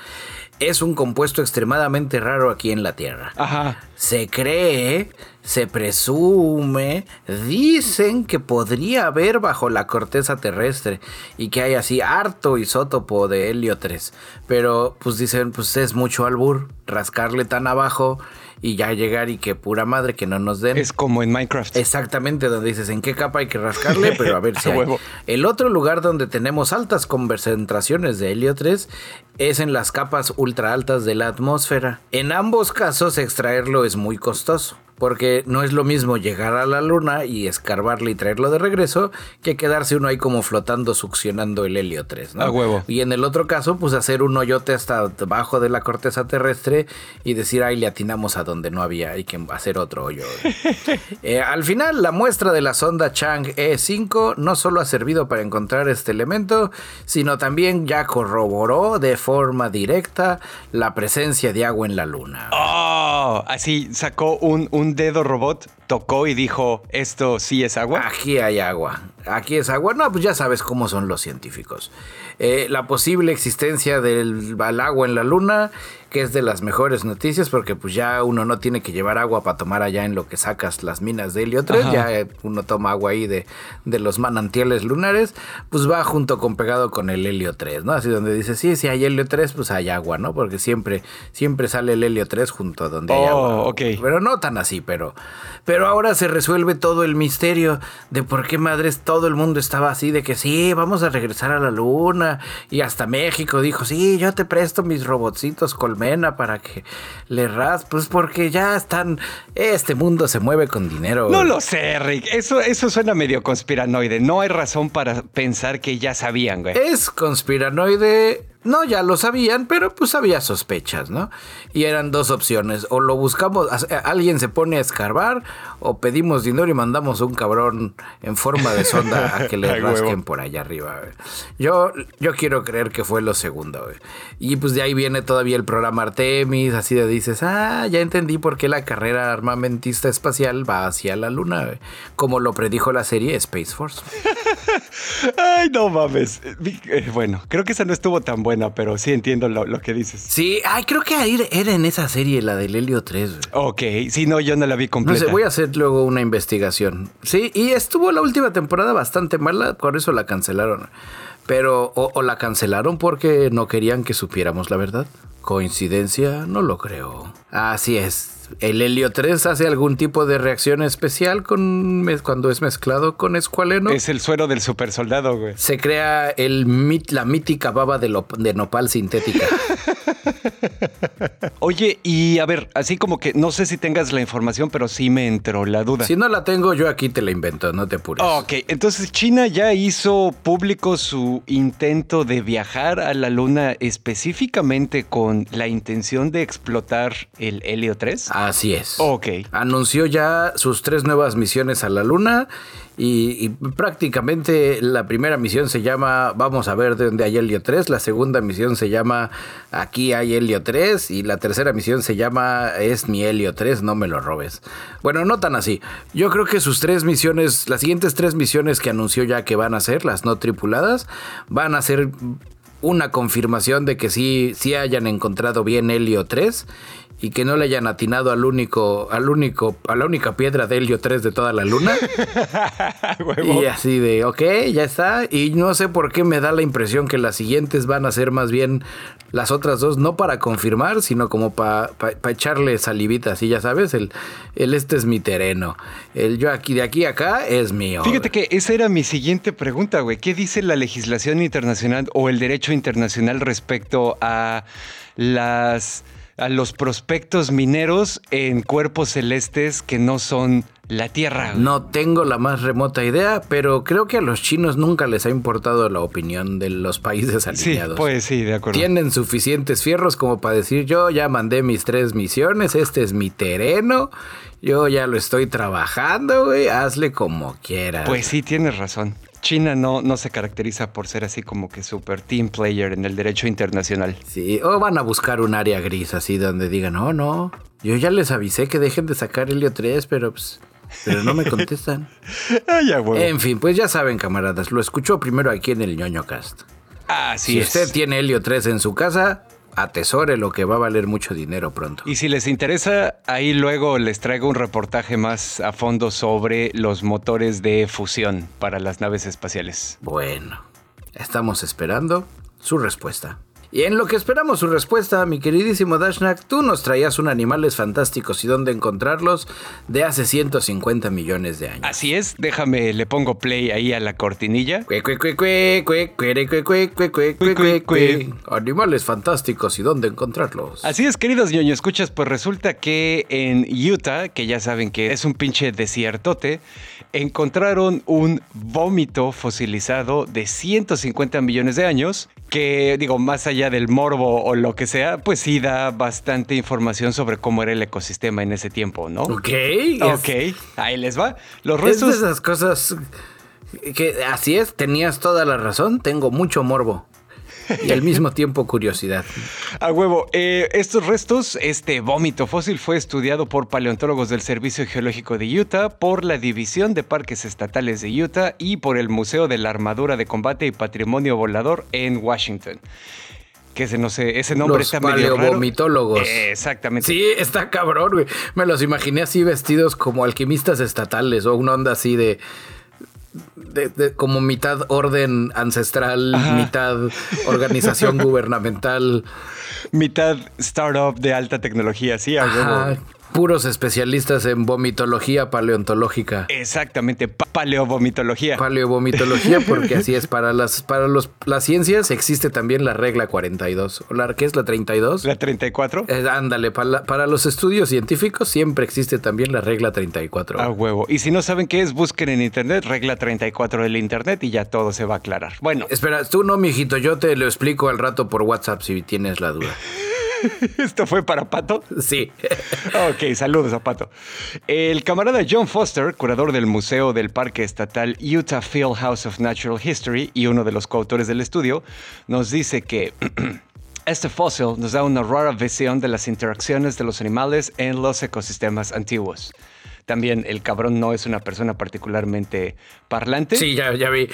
S2: es un compuesto extremadamente raro aquí en la Tierra.
S1: Ajá.
S2: Se cree, se presume, dicen que podría haber bajo la corteza terrestre y que hay así harto isótopo de helio 3. Pero pues dicen, pues es mucho albur rascarle tan abajo y ya llegar y que pura madre que no nos den.
S1: Es como en Minecraft.
S2: Exactamente, donde dices en qué capa hay que rascarle, pero a ver si hay. El otro lugar donde tenemos altas concentraciones de helio 3 es en las capas ultra altas de la atmósfera. En ambos casos extraerlo es muy costoso. Porque no es lo mismo llegar a la luna y escarbarle y traerlo de regreso que quedarse uno ahí como flotando succionando el helio 3, ¿no?
S1: A huevo.
S2: Y en el otro caso, pues hacer un hoyote hasta debajo de la corteza terrestre y decir, ahí le atinamos a donde no había, hay que hacer otro hoyo. Eh, al final, la muestra de la sonda Chang E5 no solo ha servido para encontrar este elemento, sino también ya corroboró de forma directa la presencia de agua en la luna.
S1: Oh, así sacó un, un dedo robot tocó y dijo, esto sí es agua?
S2: Aquí hay agua. Aquí es agua. No, pues ya sabes cómo son los científicos. Eh, la posible existencia del agua en la luna, que es de las mejores noticias, porque pues ya uno no tiene que llevar agua para tomar allá en lo que sacas las minas de helio 3, ya eh, uno toma agua ahí de, de, los manantiales lunares, pues va junto con pegado con el helio 3, ¿no? Así donde dice, sí, si hay helio 3, pues hay agua, ¿no? Porque siempre, siempre sale el helio 3 junto a donde hay agua.
S1: Oh, ok.
S2: Pero no tan así, pero, pero ahora se resuelve todo el misterio de por qué madres todo el mundo estaba así, de que sí, vamos a regresar a la luna. Y hasta México dijo, sí, yo te presto mis robotcitos para que le ras. Pues porque ya están, este mundo se mueve con dinero.
S1: No lo sé, Rick. Eso, eso suena medio conspiranoide. No hay razón para pensar que ya sabían, güey.
S2: Es conspiranoide no, ya lo sabían, pero pues había sospechas, ¿no? Y eran dos opciones, o lo buscamos, alguien se pone a escarbar, o pedimos dinero y mandamos un cabrón en forma de sonda a que le rasquen por allá arriba. Yo, yo quiero creer que fue lo segundo. Y pues de ahí viene todavía el programa Artemis, así de dices, ah, ya entendí por qué la carrera armamentista espacial va hacia la luna, como lo predijo la serie Space Force.
S1: Ay, no mames. Eh, bueno, creo que esa no estuvo tan buena, pero sí entiendo lo, que dices.
S2: Sí, ay, creo que era en esa serie, la del Helio 3.
S1: Ok, sí, no, yo no la vi completa.
S2: No sé, voy a hacer luego una investigación. Sí, y estuvo la última temporada bastante mala, por eso la cancelaron. Pero, o la cancelaron porque no querían que supiéramos la verdad. ¿Coincidencia? No lo creo. Así es. El helio 3 hace algún tipo de reacción especial con cuando es mezclado con escualeno.
S1: Es el suero del super soldado, güey.
S2: Se crea el la mítica baba de, de nopal sintética.
S1: Oye, y a ver, así como que no sé si tengas la información, pero sí me entró la duda.
S2: Si no la tengo, yo aquí te la invento, no te apures.
S1: Ok, entonces China ya hizo público su intento de viajar a la Luna específicamente con la intención de explotar el helio 3.
S2: Así es.
S1: Ok.
S2: Anunció ya sus tres nuevas misiones a la Luna y, prácticamente la primera misión se llama Vamos a ver de dónde hay helio 3, la segunda misión se llama Aquí hay helio 3 y la tercera misión se llama Es mi helio 3, no me lo robes. Bueno, no tan así. Yo creo que sus tres misiones, las siguientes tres misiones que anunció ya que van a ser, las no tripuladas, van a ser una confirmación de que sí, sí hayan encontrado bien helio 3 y que no le hayan atinado al único, al único, a la única piedra de helio 3 de toda la luna. y así de, ok, ya está. Y no sé por qué me da la impresión que las siguientes van a ser más bien las otras dos, no para confirmar, sino como para echarle salivita, así ya sabes, el, el este es mi terreno. El yo aquí, de aquí a acá es mío.
S1: Fíjate que esa era mi siguiente pregunta, güey. ¿Qué dice la legislación internacional o el derecho internacional respecto a las a los prospectos mineros en cuerpos celestes que no son la Tierra.
S2: No tengo la más remota idea, pero creo que a los chinos nunca les ha importado la opinión de los países alineados.
S1: Sí, pues sí, de acuerdo.
S2: Tienen suficientes fierros como para decir, yo ya mandé mis tres misiones, este es mi terreno, yo ya lo estoy trabajando, güey, hazle como quieras.
S1: Pues sí, tienes razón. China no, no se caracteriza por ser así como que super team player en el derecho internacional.
S2: Sí, o van a buscar un área gris así donde digan, oh no, yo ya les avisé que dejen de sacar Helio 3, pero pues pero no me contestan.
S1: Ah,
S2: en fin, pues ya saben, camaradas, lo escuchó primero aquí en el ñoño cast.
S1: Así
S2: si usted tiene Helio 3 en su casa, atesore lo que va a valer mucho dinero pronto.
S1: Y si les interesa, ahí luego les traigo un reportaje más a fondo sobre los motores de fusión para las naves espaciales.
S2: Bueno, estamos esperando su respuesta. Y en lo que esperamos su respuesta, mi queridísimo Dashnak, tú nos traías un animales fantásticos y dónde encontrarlos de hace 150 millones de años.
S1: Así es, déjame, le pongo play ahí a la cortinilla.
S2: Animales fantásticos y dónde encontrarlos.
S1: Así es, queridos ñoño, escuchas, pues resulta que en Utah, que ya saben que es un pinche desiertote, encontraron un vómito fosilizado de 150 millones de años que digo, más allá del morbo o lo que sea, pues sí da bastante información sobre cómo era el ecosistema en ese tiempo, ¿no?
S2: Ok.
S1: Ok, ahí les va.
S2: Los restos... Es de esas cosas que así es, tenías toda la razón, tengo mucho morbo y al mismo tiempo curiosidad.
S1: A huevo, eh, estos restos, este vómito fósil fue estudiado por paleontólogos del Servicio Geológico de Utah, por la División de Parques Estatales de Utah y por el Museo de la Armadura de Combate y Patrimonio Volador en Washington que ese no sé, ese nombre está medio raro.
S2: vomitólogos.
S1: exactamente.
S2: Sí, está cabrón, güey. Me los imaginé así vestidos como alquimistas estatales o una onda así de de, como mitad orden ancestral, mitad organización gubernamental.
S1: Mitad startup de alta tecnología, sí, a
S2: puros especialistas en vomitología paleontológica.
S1: Exactamente, paleovomitología.
S2: Paleovomitología, porque así es. Para las, para los, las ciencias existe también la regla 42. ¿La, ¿Qué es la 32?
S1: La 34.
S2: Eh, ándale, para, para, los estudios científicos siempre existe también la regla 34.
S1: A huevo. Y si no saben qué es, busquen en internet regla 34 del internet y ya todo se va a aclarar. Bueno.
S2: Espera, tú no, mijito, yo te lo explico al rato por WhatsApp si tienes la duda.
S1: ¿Esto fue para Pato?
S2: Sí.
S1: ok, saludos a Pato. El camarada John Foster, curador del Museo del Parque Estatal Utah Field House of Natural History y uno de los coautores del estudio, nos dice que... Este fósil nos da una rara visión de las interacciones de los animales en los ecosistemas antiguos. También el cabrón no es una persona particularmente parlante.
S2: Sí, ya, ya vi.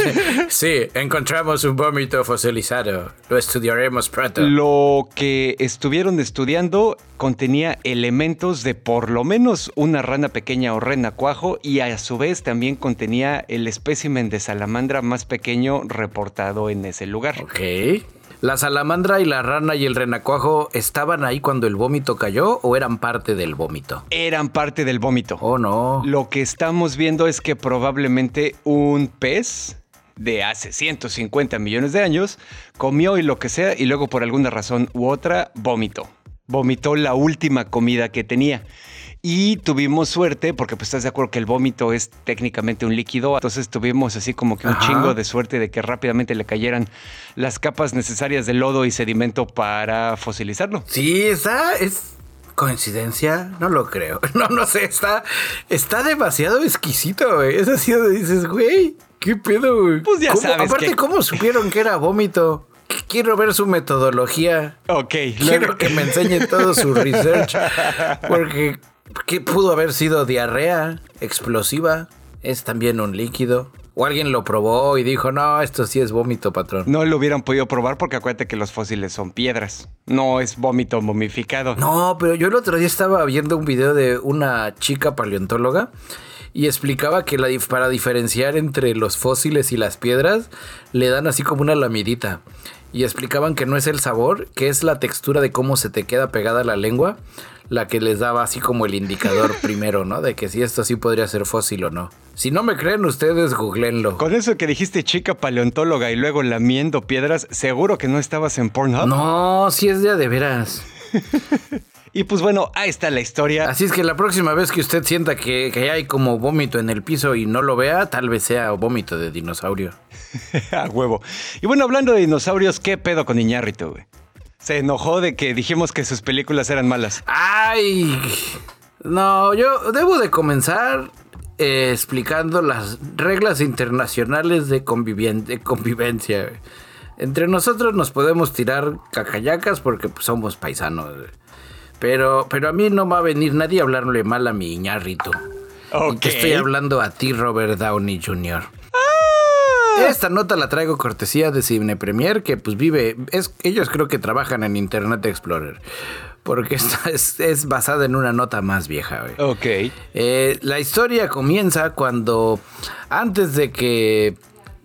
S2: sí, encontramos un vómito fosilizado. Lo estudiaremos pronto.
S1: Lo que estuvieron estudiando contenía elementos de por lo menos una rana pequeña o renacuajo y a su vez también contenía el espécimen de salamandra más pequeño reportado en ese lugar.
S2: Ok. ¿La salamandra y la rana y el renacuajo estaban ahí cuando el vómito cayó o eran parte del vómito?
S1: Eran parte del vómito.
S2: Oh, no.
S1: Lo que estamos viendo es que probablemente un pez de hace 150 millones de años comió y lo que sea y luego por alguna razón u otra vomitó. Vomitó la última comida que tenía. Y tuvimos suerte, porque pues estás de acuerdo que el vómito es técnicamente un líquido, entonces tuvimos así como que un chingo de suerte de que rápidamente le cayeran las capas necesarias de lodo y sedimento para fosilizarlo.
S2: Sí, esa es coincidencia, no lo creo. No, no sé, está, está demasiado exquisito, güey. Es así donde dices, güey, ¿qué pedo, güey?
S1: Pues ya sabes.
S2: Aparte, ¿cómo supieron que era vómito? Quiero ver su metodología.
S1: Ok.
S2: Quiero que me enseñe todo su research. Porque ¿Qué pudo haber sido diarrea explosiva? Es también un líquido. O alguien lo probó y dijo, no, esto sí es vómito, patrón.
S1: No lo hubieran podido probar porque acuérdate que los fósiles son piedras. No es vómito momificado.
S2: No, pero yo el otro día estaba viendo un video de una chica paleontóloga y explicaba que la, para diferenciar entre los fósiles y las piedras le dan así como una lamidita. Y explicaban que no es el sabor, que es la textura de cómo se te queda pegada la lengua la que les daba así como el indicador primero, ¿no? De que si esto sí podría ser fósil o no. Si no me creen ustedes, googleenlo.
S1: Con eso que dijiste chica paleontóloga y luego lamiendo piedras, ¿seguro que no estabas en Pornhub?
S2: No, sí es de de veras.
S1: y pues bueno, ahí está la historia.
S2: Así es que la próxima vez que usted sienta que, que hay como vómito en el piso y no lo vea, tal vez sea vómito de dinosaurio.
S1: A huevo. Y bueno, hablando de dinosaurios, ¿qué pedo con Iñárritu, güey? Se enojó de que dijimos que sus películas eran malas.
S2: Ay. No, yo debo de comenzar eh, explicando las reglas internacionales de, de convivencia. güey. Entre nosotros nos podemos tirar cacayacas porque pues, somos paisanos. güey. Pero, pero a mí no va a venir nadie a hablarle mal a mi Iñárritu. Y
S1: Ok.
S2: te estoy hablando a ti, Robert Downey Jr. Esta nota la traigo cortesía de Cine Premier, que pues vive, es, ellos creo que trabajan en Internet Explorer, porque esta es, es basada en una nota más vieja. güey.
S1: Ok.
S2: Eh, la historia comienza cuando, antes de que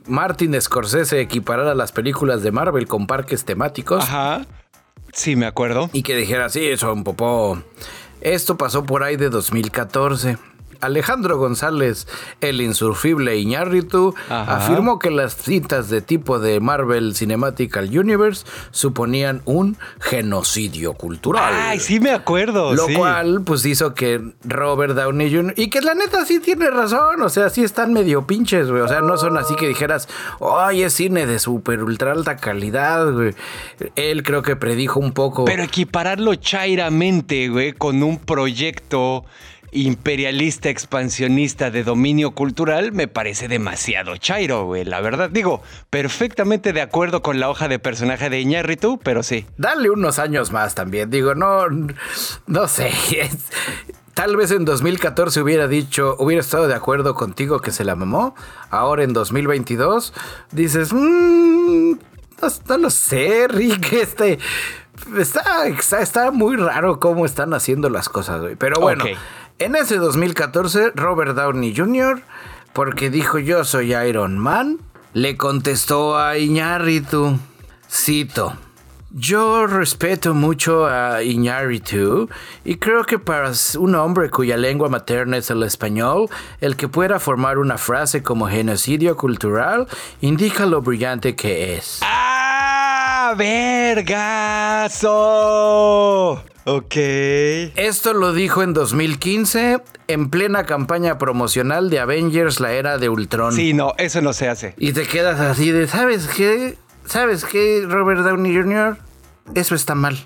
S2: Martin Scorsese equiparara las películas de Marvel con parques temáticos,
S1: Ajá. Sí, me acuerdo.
S2: y que dijera, sí, son popó. Esto pasó por ahí de 2014. Alejandro González, el insufrible Iñárritu,
S1: Ajá.
S2: afirmó que las citas de tipo de Marvel Cinematical Universe suponían un genocidio cultural.
S1: Ay, sí me acuerdo.
S2: Lo
S1: sí.
S2: cual, pues hizo que Robert Downey Jr. Y que la neta sí tiene razón. O sea, sí están medio pinches, güey. O sea, no son así que dijeras, ay, es cine de super ultra alta calidad, güey. Él creo que predijo un poco.
S1: Pero equipararlo chairamente, güey, con un proyecto imperialista expansionista de dominio cultural me parece demasiado chairo, güey, la verdad. Digo, perfectamente de acuerdo con la hoja de personaje de Iñárritu, pero sí.
S2: Dale unos años más también. Digo, no, no sé. Tal vez en 2014 hubiera dicho, hubiera estado de acuerdo contigo que se la mamó. Ahora en 2022 dices, "Mm, no, no lo sé, Rick. Este está, está, está muy raro cómo están haciendo las cosas, güey. Pero bueno. En ese 2014, Robert Downey Jr., porque dijo yo soy Iron Man, le contestó a Iñárritu, cito, yo respeto mucho a Iñárritu y creo que para un hombre cuya lengua materna es el español, el que pueda formar una frase como genocidio cultural indica lo brillante que es.
S1: ¡Ah! ¡Vergazo! Ok.
S2: Esto lo dijo en 2015 en plena campaña promocional de Avengers la era de Ultron.
S1: Sí, no, eso no se hace.
S2: Y te quedas así de, ¿sabes qué? ¿Sabes qué, Robert Downey Jr.? Eso está mal.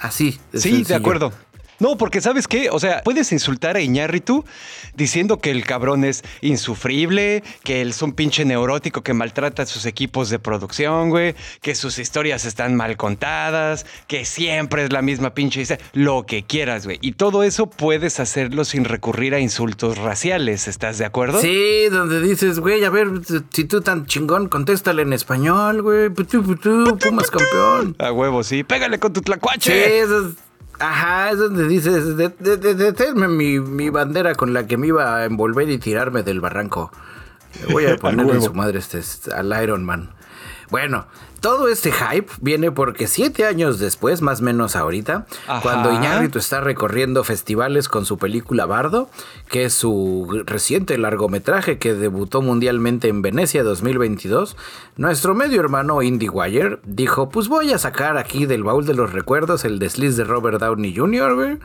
S2: Así.
S1: Sí,
S2: sencillo.
S1: de acuerdo. No, porque ¿sabes qué? O sea, puedes insultar a Iñárritu diciendo que el cabrón es insufrible, que él es un pinche neurótico que maltrata a sus equipos de producción, güey, que sus historias están mal contadas, que siempre es la misma pinche historia, lo que quieras, güey. Y todo eso puedes hacerlo sin recurrir a insultos raciales, ¿estás de acuerdo?
S2: Sí, donde dices, güey, a ver, si tú tan chingón, contéstale en español, güey. Putú, putú, Pumas campeón.
S1: A huevo, sí. Pégale con tu
S2: Sí,
S1: tlacuache.
S2: eso es- Ajá, es donde dices, de- de- de- deténme mi, mi bandera con la que me iba a envolver y tirarme del barranco. Le voy a poner en su madre este, al Iron Man. Bueno, todo este hype viene porque siete años después, más o menos ahorita,
S1: Ajá.
S2: cuando Iñárritu está recorriendo festivales con su película Bardo, que es su reciente largometraje que debutó mundialmente en Venecia 2022, nuestro medio hermano IndieWire dijo, pues voy a sacar aquí del baúl de los recuerdos el desliz de Robert Downey Jr.,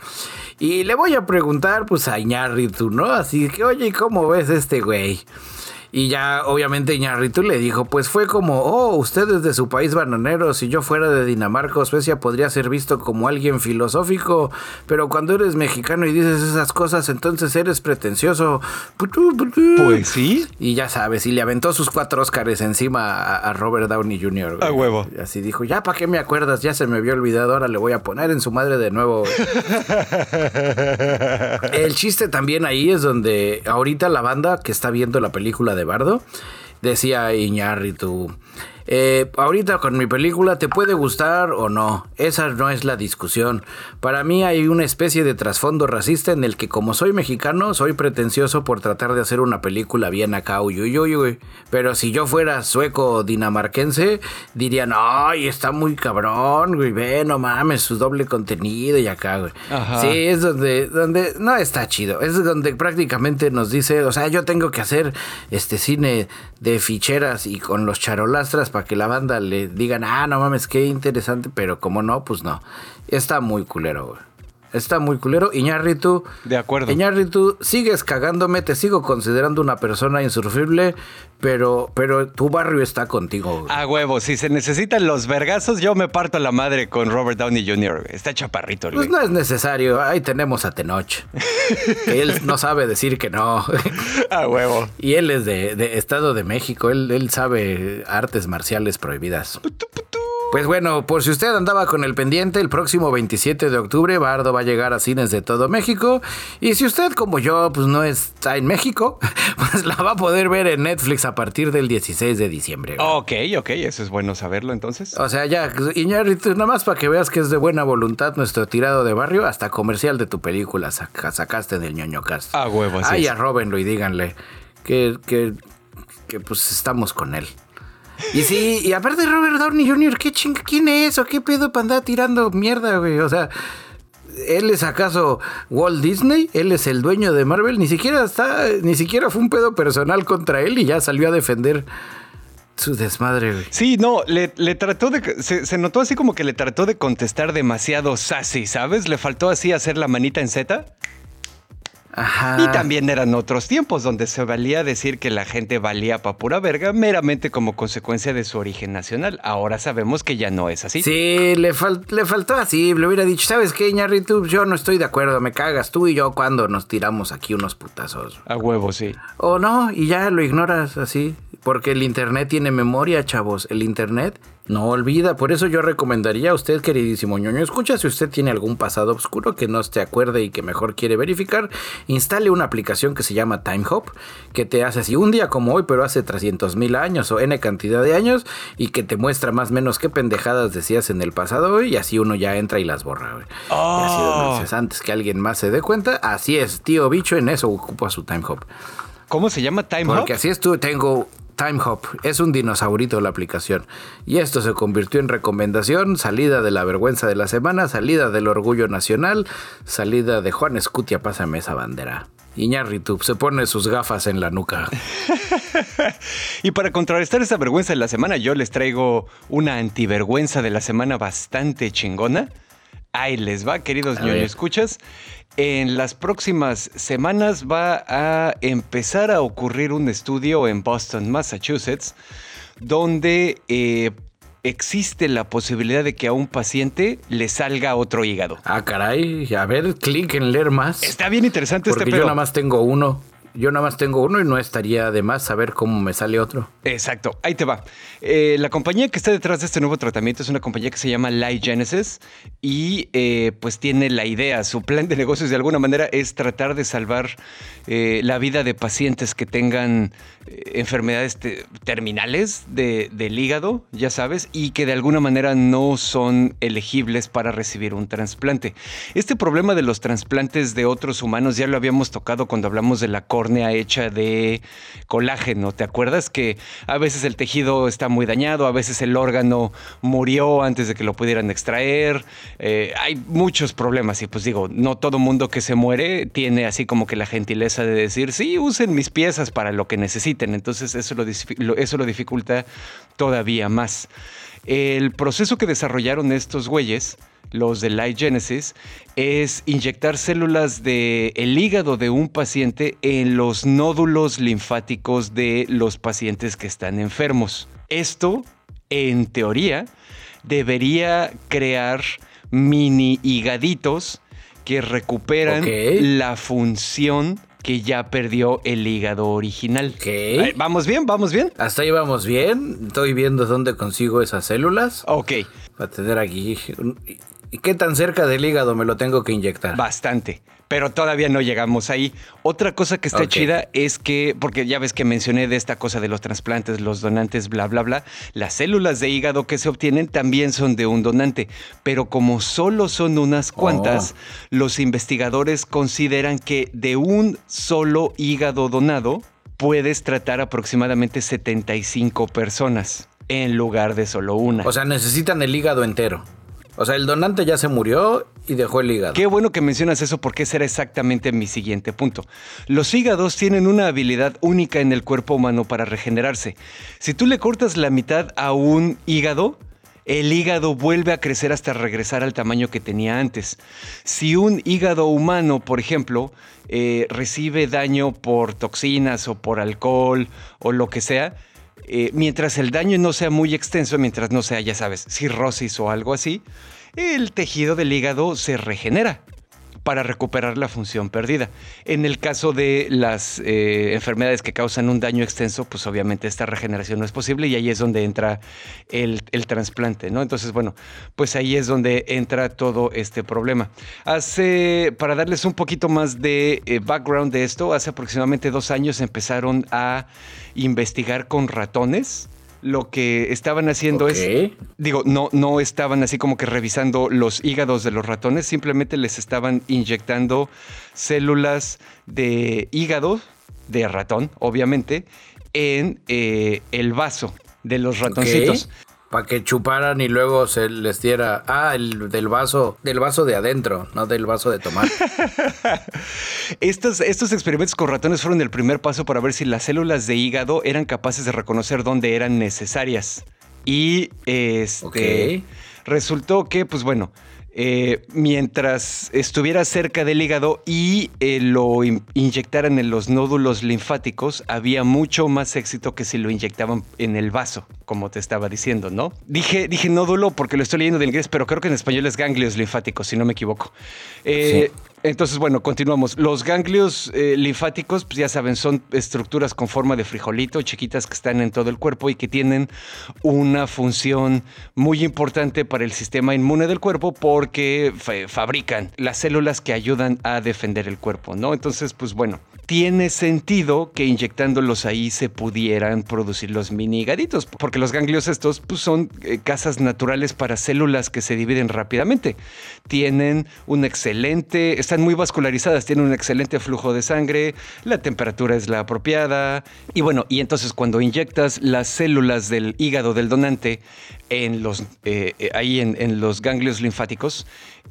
S2: y le voy a preguntar pues a Iñárritu, ¿no? Así que, oye, ¿cómo ves este güey? Y ya, obviamente, Iñárritu le dijo, pues fue como, oh, usted es de su país bananero, si yo fuera de Dinamarca o Suecia podría ser visto como alguien filosófico, pero cuando eres mexicano y dices esas cosas, entonces eres pretencioso.
S1: Pues sí.
S2: Y ya sabes, y le aventó sus cuatro Óscares encima a, a Robert Downey Jr. güey.
S1: A huevo.
S2: Y Así dijo, ya, ¿para qué me acuerdas? Ya se me había olvidado, ahora le voy a poner en su madre de nuevo. güey". El chiste también ahí es donde ahorita la banda que está viendo la película de Bardo. Decía Iñárritu, eh, ahorita con mi película te puede gustar o no, esa no es la discusión. Para mí hay una especie de trasfondo racista en el que como soy mexicano soy pretencioso por tratar de hacer una película bien acá, uy, uy, uy, uy. Pero si yo fuera sueco o dinamarquense, dirían, ay, está muy cabrón, güey, ve, no mames, su doble contenido y acá, güey.
S1: Ajá.
S2: Sí, es donde, donde no está chido. Es donde prácticamente nos dice, o sea, yo tengo que hacer este cine de ficheras y con los charolastras para que la banda le digan, ah, no mames, qué interesante, pero como no, pues no. Está muy culero, güey. Está muy culero. Iñárritu.
S1: De acuerdo.
S2: Iñárritu, sigues cagándome, te sigo considerando una persona insufrible, pero, pero tu barrio está contigo. güey.
S1: A huevo, si se necesitan los vergazos, yo me parto la madre con Robert Downey Jr. güey. Está chaparrito,
S2: Pues
S1: güey.
S2: no es necesario. Ahí tenemos a Tenoch. él no sabe decir que no.
S1: A huevo.
S2: y él es de, de Estado de México. Él, él sabe artes marciales prohibidas. Pues bueno, por si usted andaba con el pendiente, el próximo 27 de octubre Bardo va a llegar a cines de todo México. Y si usted, como yo, pues no está en México, pues la va a poder ver en Netflix a partir del 16 de diciembre. güey.
S1: Ok, ok, eso es bueno saberlo entonces.
S2: O sea, ya, Iñárritu, nada más para que veas que es de buena voluntad nuestro tirado de barrio, hasta comercial de tu película saca- sacaste del ñoño cast.
S1: A huevo, así
S2: Ay,
S1: es.
S2: arróbenlo y díganle que, que, que pues estamos con él. Y sí, y aparte Robert Downey Jr., ¿qué chinga? ¿Quién es? ¿O qué pedo para andar tirando mierda, güey? O sea, ¿él es acaso Walt Disney? ¿Él es el dueño de Marvel? Ni siquiera está, ni siquiera fue un pedo personal contra él y ya salió a defender su desmadre, güey.
S1: Sí, no, le, le trató de. Se, se notó así como que le trató de contestar demasiado sassy, ¿sabes? Le faltó así hacer la manita en Z.
S2: Ajá.
S1: Y también eran otros tiempos donde se valía decir que la gente valía pa' pura verga meramente como consecuencia de su origen nacional. Ahora sabemos que ya no es así.
S2: Sí, le, fal- le faltó así, le hubiera dicho, ¿sabes qué, Iñárritu? Yo no estoy de acuerdo, me cagas tú y yo cuando nos tiramos aquí unos putazos.
S1: A huevo, sí.
S2: O no, y ya lo ignoras así. Porque el internet tiene memoria, chavos. El internet no olvida. Por eso yo recomendaría a usted, queridísimo ñoño, escucha si usted tiene algún pasado oscuro que no se acuerde y que mejor quiere verificar, instale una aplicación que se llama Time Hop, que te hace así un día como hoy, pero hace 300 mil años o n cantidad de años, y que te muestra más o menos qué pendejadas decías en el pasado hoy, y así uno ya entra y las borra. Y así
S1: Oh.
S2: dos meses antes que alguien más se dé cuenta, así es, tío bicho, en eso ocupa su Time Hop.
S1: ¿Cómo se llama Time Hop?
S2: Porque así es tú, tengo Time Hop, es un dinosaurito la aplicación. Y esto se convirtió en recomendación, salida de la vergüenza de la semana, salida del orgullo nacional, salida de Juan Escutia, pásame esa bandera. Iñárritu se pone sus gafas en la nuca.
S1: Y para contrarrestar esa vergüenza de la semana, yo les traigo una antivergüenza de la semana bastante chingona. Ahí les va, queridos ñoño escuchas. En las próximas semanas va a empezar a ocurrir un estudio en Boston, Massachusetts, donde eh, existe la posibilidad de que a un paciente le salga otro hígado.
S2: Ah, caray, a ver, clic en leer más.
S1: Está bien interesante
S2: Porque
S1: este
S2: yo
S1: pedo.
S2: nada más tengo uno. Yo nada más tengo uno y no estaría de más saber cómo me sale otro.
S1: Exacto, ahí te va. Eh, la compañía que está detrás de este nuevo tratamiento es una compañía que se llama Light Genesis y eh, pues tiene la idea, su plan de negocios de alguna manera es tratar de salvar eh, la vida de pacientes que tengan enfermedades te- terminales de- del hígado, ya sabes, y que de alguna manera no son elegibles para recibir un trasplante. Este problema de los trasplantes de otros humanos ya lo habíamos tocado cuando hablamos de la hecha de colágeno. ¿Te acuerdas que a veces el tejido está muy dañado, a veces el órgano murió antes de que lo pudieran extraer? Eh, hay muchos problemas y pues digo, no todo mundo que se muere tiene así como que la gentileza de decir, sí, usen mis piezas para lo que necesiten. Entonces eso lo- eso lo dificulta todavía más. El proceso que desarrollaron estos güeyes, los de Light Genesis, es inyectar células del el hígado de un paciente en los nódulos linfáticos de los pacientes que están enfermos. Esto, en teoría, debería crear mini higaditos que recuperan la función que ya perdió el hígado original. ¿Vamos bien? ¿Vamos bien?
S2: Hasta ahí vamos bien. Estoy viendo dónde consigo esas células.
S1: Ok,
S2: Para tener aquí. ¿Y qué tan cerca del hígado me lo tengo que inyectar?
S1: bastante. Pero todavía no llegamos ahí. Otra cosa que está chida es que, porque ya ves que mencioné de esta cosa de los trasplantes, los donantes, bla, bla, bla, las células de hígado que se obtienen también son de un donante. Pero como solo son unas cuantas, los investigadores consideran que de un solo hígado donado puedes tratar aproximadamente 75 personas en lugar de solo una.
S2: O sea, necesitan el hígado entero. O sea, el donante ya se murió y dejó el hígado.
S1: Qué bueno que mencionas eso porque ese era exactamente mi siguiente punto. Los hígados tienen una habilidad única en el cuerpo humano para regenerarse. Si tú le cortas la mitad a un hígado, el hígado vuelve a crecer hasta regresar al tamaño que tenía antes. Si un hígado humano, por ejemplo, eh, recibe daño por toxinas o por alcohol o lo que sea, eh, mientras el daño no sea muy extenso, mientras no sea, ya sabes, cirrosis o algo así, el tejido del hígado se regenera para recuperar la función perdida. En el caso de las eh, enfermedades que causan un daño extenso, pues obviamente esta regeneración no es posible y ahí es donde entra el, trasplante, ¿no? Entonces, bueno, pues ahí es donde entra todo este problema. Hace, para darles un poquito más de eh, background de esto, hace aproximadamente dos años empezaron a investigar con ratones lo que estaban haciendo es, digo, no, no estaban así como que revisando los hígados de los ratones, simplemente les estaban inyectando células de hígado, de ratón, obviamente, en eh, el vaso de los ratoncitos.
S2: Para que chuparan y luego se les diera. Ah, el del vaso, del vaso de adentro, no del vaso de tomar.
S1: estos, estos experimentos con ratones fueron el primer paso para ver si las células de hígado eran capaces de reconocer dónde eran necesarias. Y este resultó que, pues bueno, eh, mientras estuviera cerca del hígado y eh, lo inyectaran en los nódulos linfáticos, había mucho más éxito que si lo inyectaban en el vaso, como te estaba diciendo, ¿no? Dije, dije nódulo porque lo estoy leyendo de inglés, pero creo que en español es ganglios linfáticos, si no me equivoco. Eh, entonces, bueno, continuamos. Los ganglios eh, linfáticos, pues ya saben, son estructuras con forma de frijolito, chiquitas que están en todo el cuerpo y que tienen una función muy importante para el sistema inmune del cuerpo porque fabrican las células que ayudan a defender el cuerpo, ¿no? Entonces, pues bueno, tiene sentido que inyectándolos ahí se pudieran producir los mini higaditos, porque los ganglios estos pues, son eh, casas naturales para células que se dividen rápidamente. Tienen un excelente, están muy vascularizadas, tienen un excelente flujo de sangre, la temperatura es la apropiada y bueno, y entonces cuando inyectas las células del hígado del donante en los, eh, eh, ahí en los ganglios linfáticos,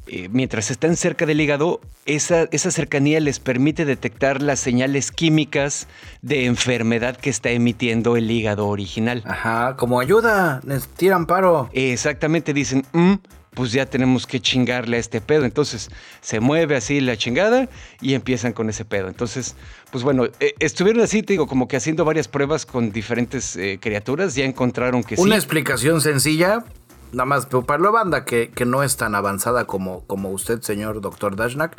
S1: eh, mientras están cerca del hígado, esa, esa cercanía les permite detectar las señales químicas de enfermedad que está emitiendo el hígado original.
S2: Ajá, como ayuda, les tiran paro.
S1: Exactamente, dicen, mm, pues ya tenemos que chingarle a este pedo. Entonces se mueve así la chingada y empiezan con ese pedo. Entonces, pues bueno, eh, estuvieron así, te digo, como que haciendo varias pruebas con diferentes eh, criaturas. Ya encontraron que
S2: sí. Una explicación sencilla, nada más para la banda que, no es tan avanzada como, como usted, señor doctor Dashnak,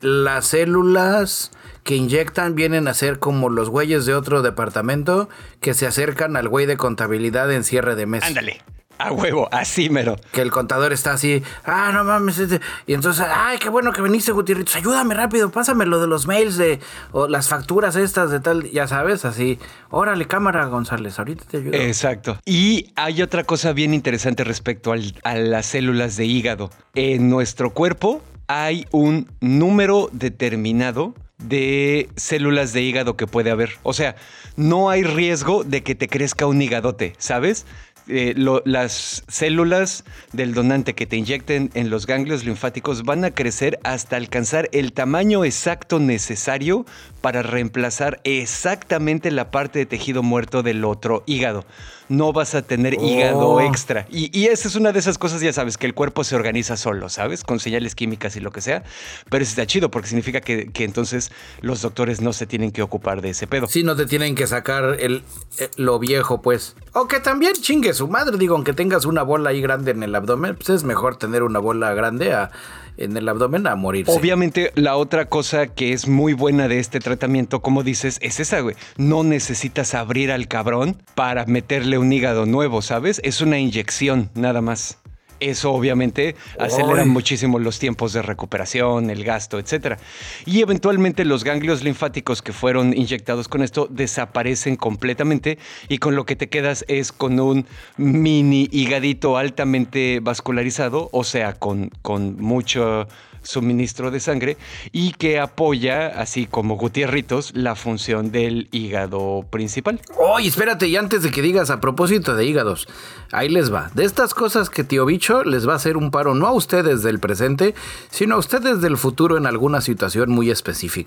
S2: las células que inyectan vienen a ser como los güeyes de otro departamento que se acercan al güey de contabilidad en cierre de mes.
S1: Ándale. A huevo, así mero.
S2: Que el contador está así, ah, no mames. Este", y entonces, ay, qué bueno que viniste, Gutiérrez. Ayúdame rápido, pásame lo de los mails de, o las facturas estas de tal, ya sabes, así. Órale, cámara, González, ahorita te ayudo.
S1: Exacto. Y hay otra cosa bien interesante respecto a las células de hígado. En nuestro cuerpo hay un número determinado de células de hígado que puede haber. O sea, no hay riesgo de que te crezca un hígadote, ¿sabes? Eh, las células del donante que te inyecten en los ganglios linfáticos van a crecer hasta alcanzar el tamaño exacto necesario para reemplazar exactamente la parte de tejido muerto del otro hígado no vas a tener hígado oh. extra. Y, esa es una de esas cosas, ya sabes, que el cuerpo se organiza solo, ¿sabes? Con señales químicas y lo que sea. Pero eso está chido porque significa que, entonces los doctores no se tienen que ocupar de ese pedo.
S2: Sí, no te tienen que sacar el, eh, lo viejo, pues. O que también chingue su madre, digo, aunque tengas una bola ahí grande en el abdomen, pues es mejor tener una bola grande a en el abdomen a morirse.
S1: Obviamente, la otra cosa que es muy buena de este tratamiento, como dices, es esa, güey. No necesitas abrir al cabrón para meterle un hígado nuevo, ¿sabes? Es una inyección, nada más. Eso obviamente acelera muchísimo los tiempos de recuperación, el gasto, etc. Y eventualmente los ganglios linfáticos que fueron inyectados con esto desaparecen completamente y con lo que te quedas es con un mini higadito altamente vascularizado, o sea, con, con mucho suministro de sangre y que apoya, así como Gutierritos, la función del hígado principal.
S2: Oye, espérate, y antes de que digas a propósito de hígados, ahí les va. De estas cosas que tío Bicho les va a hacer un paro no a ustedes del presente, sino a ustedes del futuro en alguna situación muy específica.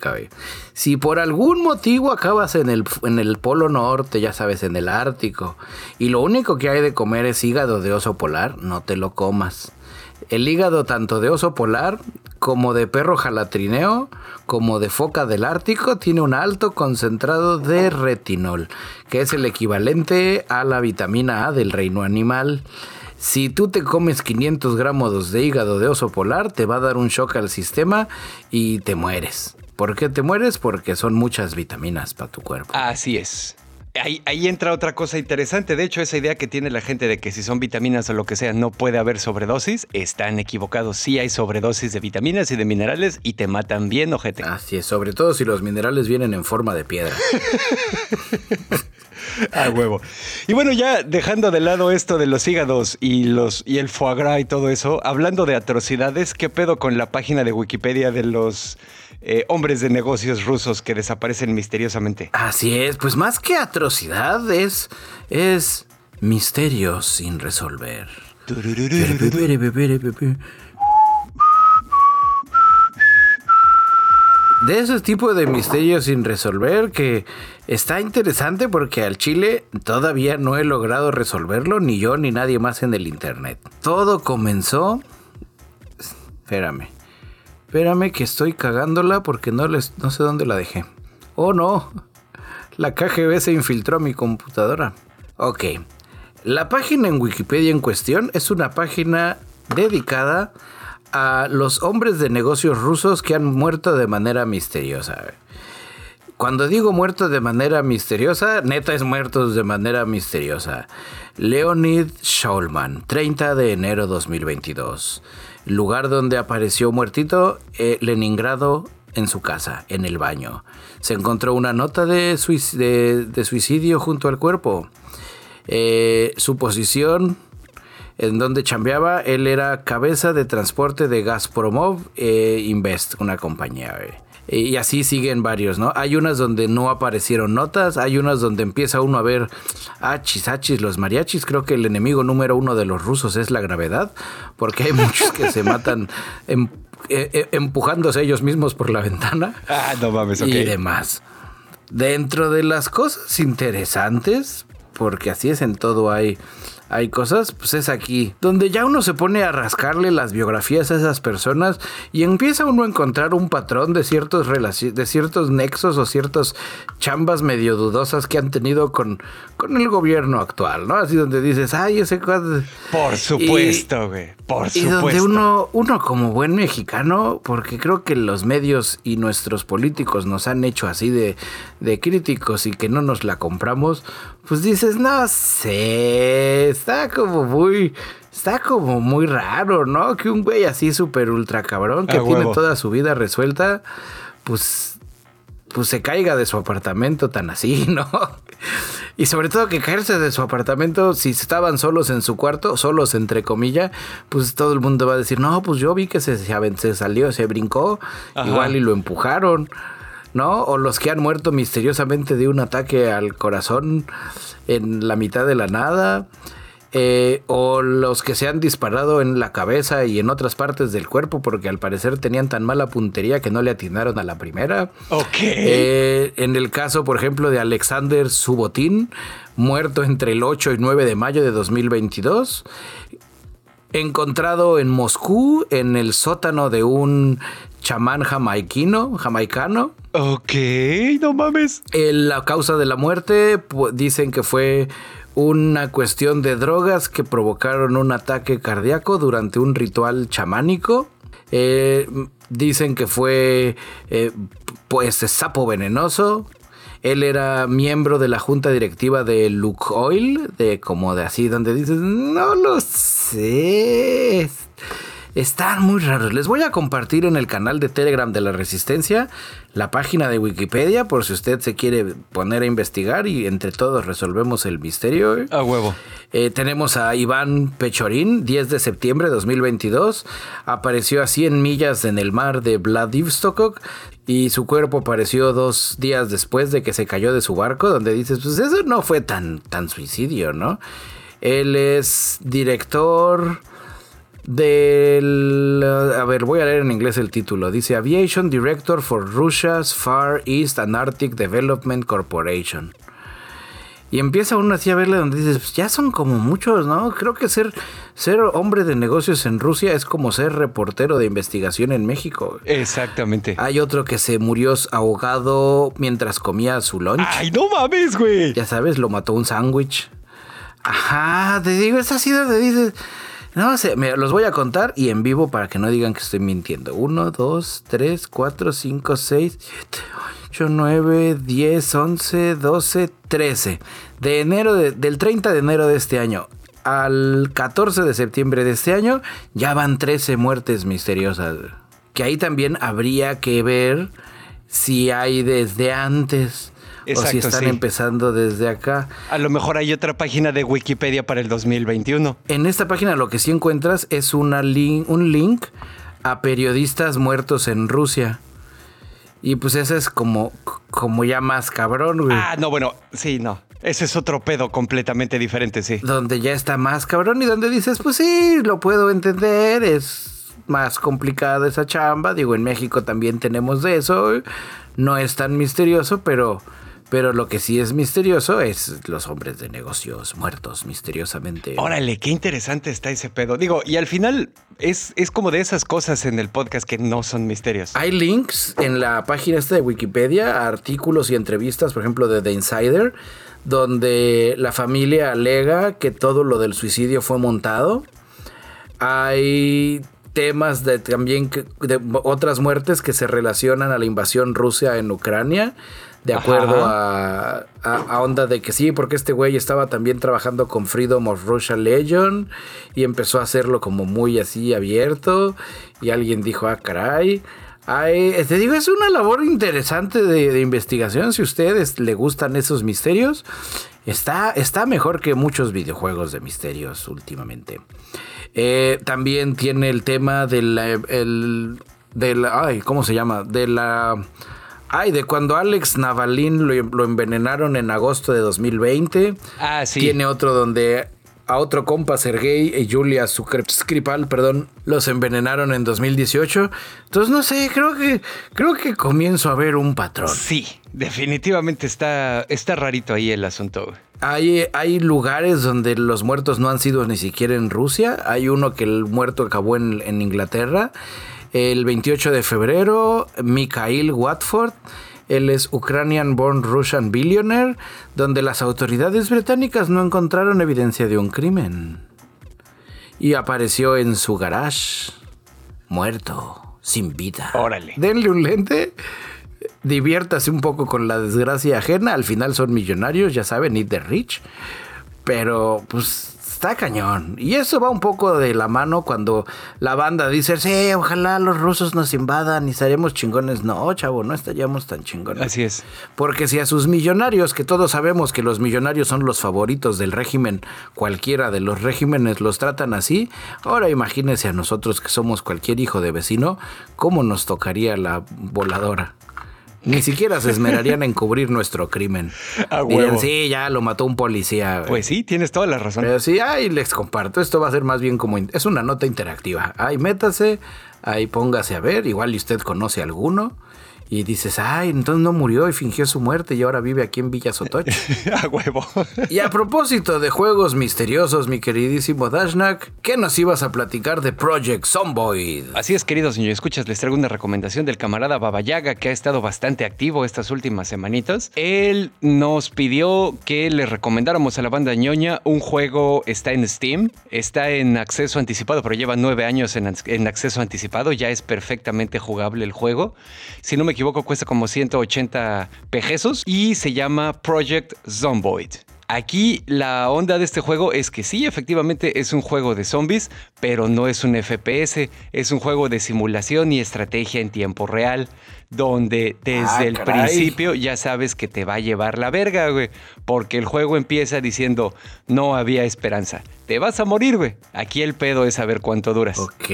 S2: Si por algún motivo acabas en el, en el Polo Norte, ya sabes, en el Ártico, y lo único que hay de comer es hígado de oso polar, no te lo comas. El hígado tanto de oso polar como de perro jalatrineo, como de foca del Ártico, tiene un alto concentrado de retinol, que es el equivalente a la vitamina A del reino animal. Si tú te comes 500 gramos de hígado de oso polar, te va a dar un shock al sistema y te mueres. ¿Por qué te mueres? Porque son muchas vitaminas para tu cuerpo.
S1: Así es. Ahí, entra otra cosa interesante. De hecho, esa idea que tiene la gente de que si son vitaminas o lo que sea no puede haber sobredosis, están equivocados. Sí hay sobredosis de vitaminas y de minerales y te matan bien, ojete.
S2: Así es, sobre todo si los minerales vienen en forma de piedra.
S1: A huevo. Y bueno, ya dejando de lado esto de los hígados y los y el foie gras y todo eso, hablando de atrocidades, ¿qué pedo con la página de Wikipedia de los eh, hombres de negocios rusos que desaparecen misteriosamente?
S2: Así es, pues más que atrocidad es es misterios sin resolver. de esos tipos de misterios sin resolver que está interesante porque al Chile todavía no he logrado resolverlo, ni yo ni nadie más en el internet. Todo comenzó... Espérame. Espérame que estoy cagándola porque no, les, no sé dónde la dejé. Oh no. La KGB se infiltró a mi computadora. Ok. La página en Wikipedia en cuestión es una página dedicada a los hombres de negocios rusos que han muerto de manera misteriosa. Cuando digo muerto de manera misteriosa, neta es muertos de manera misteriosa. Leonid Shaulman, 30 de enero 2022. Lugar donde apareció muertito, eh, Leningrado, en su casa, en el baño. Se encontró una nota de, suicidio junto al cuerpo. Eh, su posición en donde chambeaba, él era cabeza de transporte de Gazpromov eh, Invest, una compañía. Y así siguen varios, ¿no? Hay unas donde no aparecieron notas, hay unas donde empieza uno a ver achis, achis, los mariachis. Creo que el enemigo número uno de los rusos es la gravedad, porque hay muchos que se matan em, eh, eh, empujándose ellos mismos por la ventana.
S1: Ah, no mames,
S2: Y demás. Dentro de las cosas interesantes, porque así es en todo hay hay cosas, pues es aquí, donde ya uno se pone a rascarle las biografías a esas personas y empieza uno a encontrar un patrón de ciertos, de ciertos nexos o ciertas chambas medio dudosas que han tenido con, con el gobierno actual, ¿no? Así donde dices, ay, ese.
S1: Por supuesto, güey, por supuesto. Y
S2: donde uno, uno como buen mexicano, porque creo que los medios y nuestros políticos nos han hecho así de, de críticos y que no nos la compramos, pues dices, no sé, está como muy, está como muy raro, ¿no? Que un güey así súper ultra cabrón que tiene toda su vida resuelta, pues, pues se caiga de su apartamento tan así, ¿no? Y sobre todo que caerse de su apartamento, si estaban solos en su cuarto, solos entre comillas, pues todo el mundo va a decir, no, pues yo vi que se, se salió, se brincó, igual y lo empujaron. ¿No? O los que han muerto misteriosamente de un ataque al corazón en la mitad de la nada. Eh, o los que se han disparado en la cabeza y en otras partes del cuerpo porque al parecer tenían tan mala puntería que no le atinaron a la primera.
S1: Ok.
S2: Eh, en el caso, por ejemplo, de Alexander Subotín, muerto entre el 8 y 9 de mayo de 2022 encontrado en Moscú en el sótano de un chamán jamaiquino, jamaicano.
S1: Ok, no mames.
S2: la causa de la muerte dicen que fue una cuestión de drogas que provocaron un ataque cardíaco durante un ritual chamánico. Eh, dicen que fue eh, pues sapo venenoso. Él era miembro de la junta directiva de Lukoil, de como de así, donde dices, no lo sé. Están muy raros. Les voy a compartir en el canal de Telegram de la Resistencia la página de Wikipedia por si usted se quiere poner a investigar y entre todos resolvemos el misterio.
S1: A huevo.
S2: Eh, tenemos a Iván Pechorín, 10 de septiembre de 2022. Apareció a 100 millas en el mar de Vladivostok y su cuerpo apareció dos días después de que se cayó de su barco, donde dices, pues eso no fue tan, tan suicidio, ¿no? Él es director Del. A ver, voy a leer en inglés el título. Dice Aviation Director for Russia's Far East and Arctic Development Corporation. Y empieza uno así a verle donde dices, pues ya son como muchos, ¿no? Creo que ser, ser hombre de negocios en Rusia es como ser reportero de investigación en México.
S1: Exactamente.
S2: Hay otro que se murió ahogado mientras comía su lunch.
S1: ¡Ay, no mames, güey!
S2: Ya sabes, lo mató un sándwich. Ajá, te digo, es así donde dices... No sé, mira, los voy a contar y en vivo para que no digan que estoy mintiendo. 1, 2, 3, 4, 5, 6, 7, 8, 9, 10, 11, 12, 13. De enero del 30 de enero de este año al 14 de septiembre de este año ya van 13 muertes misteriosas. Que ahí también habría que ver si hay desde antes o si están empezando desde acá.
S1: A lo mejor hay otra página de Wikipedia para el 2021.
S2: En esta página lo que sí encuentras es una un link a periodistas muertos en Rusia. Y pues ese es como, como ya más cabrón, güey.
S1: Ah, no, bueno, sí, no. Ese es otro pedo completamente diferente, sí.
S2: Donde ya está más cabrón y donde dices, pues sí, lo puedo entender, es más complicada esa chamba. Digo, en México también tenemos de eso. No es tan misterioso, pero pero lo que sí es misterioso es los hombres de negocios muertos misteriosamente.
S1: Órale, qué interesante está ese pedo. Digo, y al final es, es como de esas cosas en el podcast que no son misterios.
S2: Hay links en la página esta de Wikipedia, artículos y entrevistas, por ejemplo, de The Insider, donde la familia alega que todo lo del suicidio fue montado. Hay temas de también de otras muertes que se relacionan a la invasión rusa en Ucrania de acuerdo a, a, onda de que sí, porque este güey estaba también trabajando con Freedom of Russia Legion y empezó a hacerlo como muy así abierto y alguien dijo, ah, caray. Ay, te digo, es una labor interesante de, investigación. Si a ustedes le gustan esos misterios, está, está mejor que muchos videojuegos de misterios últimamente. Eh, también tiene el tema del, el, del, ay, ¿cómo se llama? De la Ay, de cuando Alex Navalin lo, envenenaron en agosto de 2020.
S1: Ah, sí.
S2: Tiene otro donde a otro compa, Sergei y Julia Skripal, perdón, los envenenaron en 2018. Entonces, no sé, creo que, creo que comienzo a ver un patrón.
S1: Sí, definitivamente está, está rarito ahí el asunto.
S2: Hay, hay lugares donde los muertos no han sido ni siquiera en Rusia. Hay uno que el muerto acabó en, en Inglaterra. El 28 de febrero, Mikhail Watford. Él es Ukrainian Born Russian Billionaire, donde las autoridades británicas no encontraron evidencia de un crimen. Y apareció en su garage, muerto, sin vida.
S1: Órale.
S2: Denle un lente, diviértase un poco con la desgracia ajena. Al final son millonarios, ya saben, eat the rich. Pero, pues, está cañón. Y eso va un poco de la mano cuando la banda dice, sí, ojalá los rusos nos invadan y estaremos chingones. No, chavo, no estaríamos tan chingones.
S1: Así es.
S2: Porque si a sus millonarios, que todos sabemos que los millonarios son los favoritos del régimen, cualquiera de los regímenes los tratan así, ahora imagínense a nosotros que somos cualquier hijo de vecino, ¿cómo nos tocaría la voladora? Ni siquiera se esmerarían en cubrir nuestro crimen.
S1: A
S2: sí, ya lo mató un policía.
S1: Pues sí, tienes toda la razón.
S2: Pero sí, ahí les comparto. Esto va a ser más bien como... Es una nota interactiva. Ahí métase, ahí póngase a ver. Igual y usted conoce alguno y dices, ay, entonces no murió y fingió su muerte y ahora vive aquí en Villa Sotoch.
S1: a huevo.
S2: y a propósito de juegos misteriosos, mi queridísimo Dashnak, ¿qué nos ibas a platicar de Project Zomboid?
S1: Así es, queridos señores, escuchas, les traigo una recomendación del camarada Babayaga que ha estado bastante activo estas últimas semanitas. Él nos pidió que le recomendáramos a la banda ñoña un juego, está en Steam, está en acceso anticipado, pero lleva nueve años en, en acceso anticipado, ya es perfectamente jugable el juego. Si no me equivoco, cuesta como 180 pejesos y se llama Project Zomboid. Aquí la onda de este juego es que sí, efectivamente es un juego de zombies, pero no es un FPS, es un juego de simulación y estrategia en tiempo real, donde desde ah, el principio ya sabes que te va a llevar la verga, güey, porque el juego empieza diciendo, no había esperanza, te vas a morir, güey. Aquí el pedo es saber cuánto duras.
S2: Ok,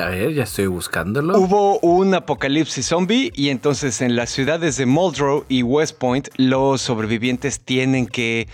S2: a ver, ya estoy buscándolo.
S1: Hubo un apocalipsis zombie y entonces en las ciudades de Muldrow y West Point los sobrevivientes tienen que,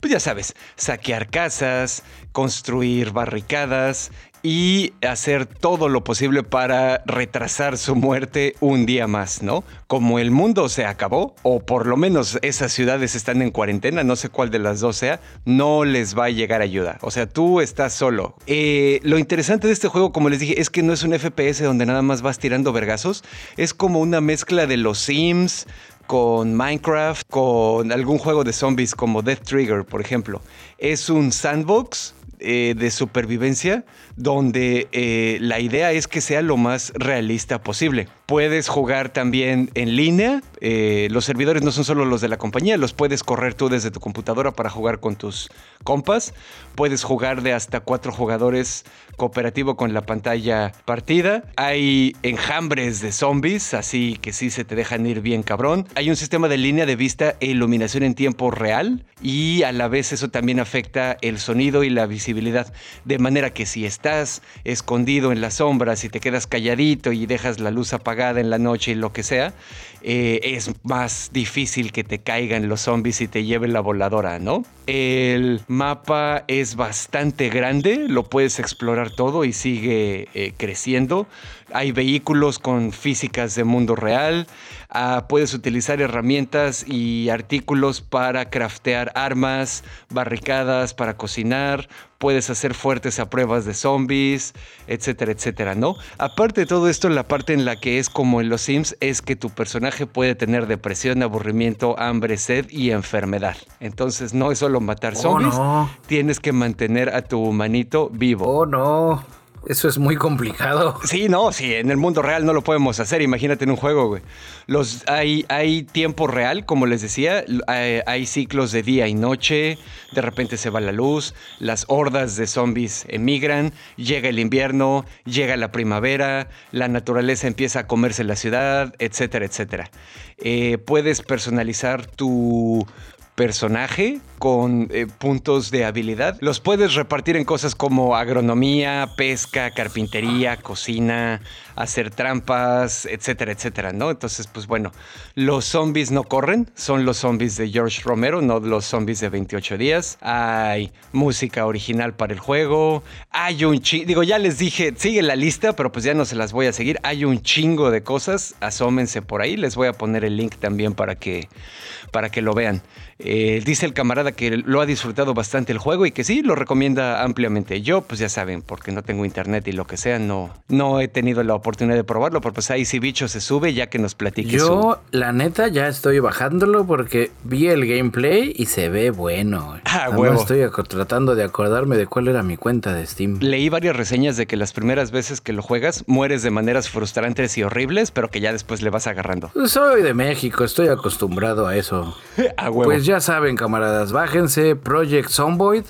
S1: pues ya sabes, saquear casas, construir barricadas, y hacer todo lo posible para retrasar su muerte un día más, ¿no? Como el mundo se acabó, o por lo menos esas ciudades están en cuarentena, no sé cuál de las dos sea, no les va a llegar ayuda. O sea, tú estás solo. Eh, lo interesante de este juego, como les dije, es que no es un FPS donde nada más vas tirando vergazos, es como una mezcla de los Sims, con Minecraft, con algún juego de zombies como Death Trigger, por ejemplo. Es un sandbox eh, de supervivencia donde eh, la idea es que sea lo más realista posible. Puedes jugar también en línea. Eh, los servidores no son solo los de la compañía, los puedes correr tú desde tu computadora para jugar con tus compas. Puedes jugar de hasta cuatro jugadores cooperativo con la pantalla partida. Hay enjambres de zombies, así que sí se te dejan ir bien cabrón. Hay un sistema de línea de vista e iluminación en tiempo real y a la vez eso también afecta el sonido y la visibilidad. De manera que si estás escondido en las sombras y te quedas calladito y dejas la luz apagada, en la noche y lo que sea, eh, es más difícil que te caigan los zombies y te lleven la voladora, ¿no? El mapa es bastante grande, lo puedes explorar todo y sigue eh, creciendo. Hay vehículos con físicas de mundo real. Ah, puedes utilizar herramientas y artículos para craftear armas, barricadas, para cocinar. Puedes hacer fuertes a pruebas de zombies, etcétera, etcétera, ¿no? Aparte de todo esto, la parte en la que es como en los Sims es que tu personaje puede tener depresión, aburrimiento, hambre, sed y enfermedad. Entonces no es solo matar oh, zombies, tienes que mantener a tu humanito vivo.
S2: Oh, no. Eso es muy complicado.
S1: Sí, no, sí, en el mundo real no lo podemos hacer, imagínate en un juego, güey. Los, hay, hay tiempo real, como les decía, hay, ciclos de día y noche, de repente se va la luz, las hordas de zombies emigran, llega el invierno, llega la primavera, la naturaleza empieza a comerse la ciudad, etcétera, etcétera. Eh, puedes personalizar tu, personaje con eh, puntos de habilidad. Los puedes repartir en cosas como agronomía, pesca, carpintería, cocina, hacer trampas, etcétera, etcétera, ¿no? Entonces, pues bueno, los zombies no corren, son los zombies de George Romero, no los zombies de 28 días. Hay música original para el juego, hay un chingo, digo, ya les dije, sigue la lista, pero pues ya no se las voy a seguir, hay un chingo de cosas, asómense por ahí, les voy a poner el link también para que, para que lo vean. Eh, dice el camarada que lo ha disfrutado bastante el juego y que sí, lo recomienda ampliamente. Yo, pues ya saben, porque no tengo internet y lo que sea, no, no he tenido la oportunidad de probarlo, pero pues ahí si bicho se sube ya que nos platique.
S2: Yo, la neta, ya estoy bajándolo porque vi el gameplay y se ve bueno. Ah, huevo. Estoy tratando de acordarme de cuál era mi cuenta de Steam.
S1: Leí varias reseñas de que las primeras veces que lo juegas mueres de maneras frustrantes y horribles, pero que ya después le vas agarrando.
S2: Soy de México, estoy acostumbrado a eso. a huevo. Pues ya saben, camaradas, bájense Project Zomboid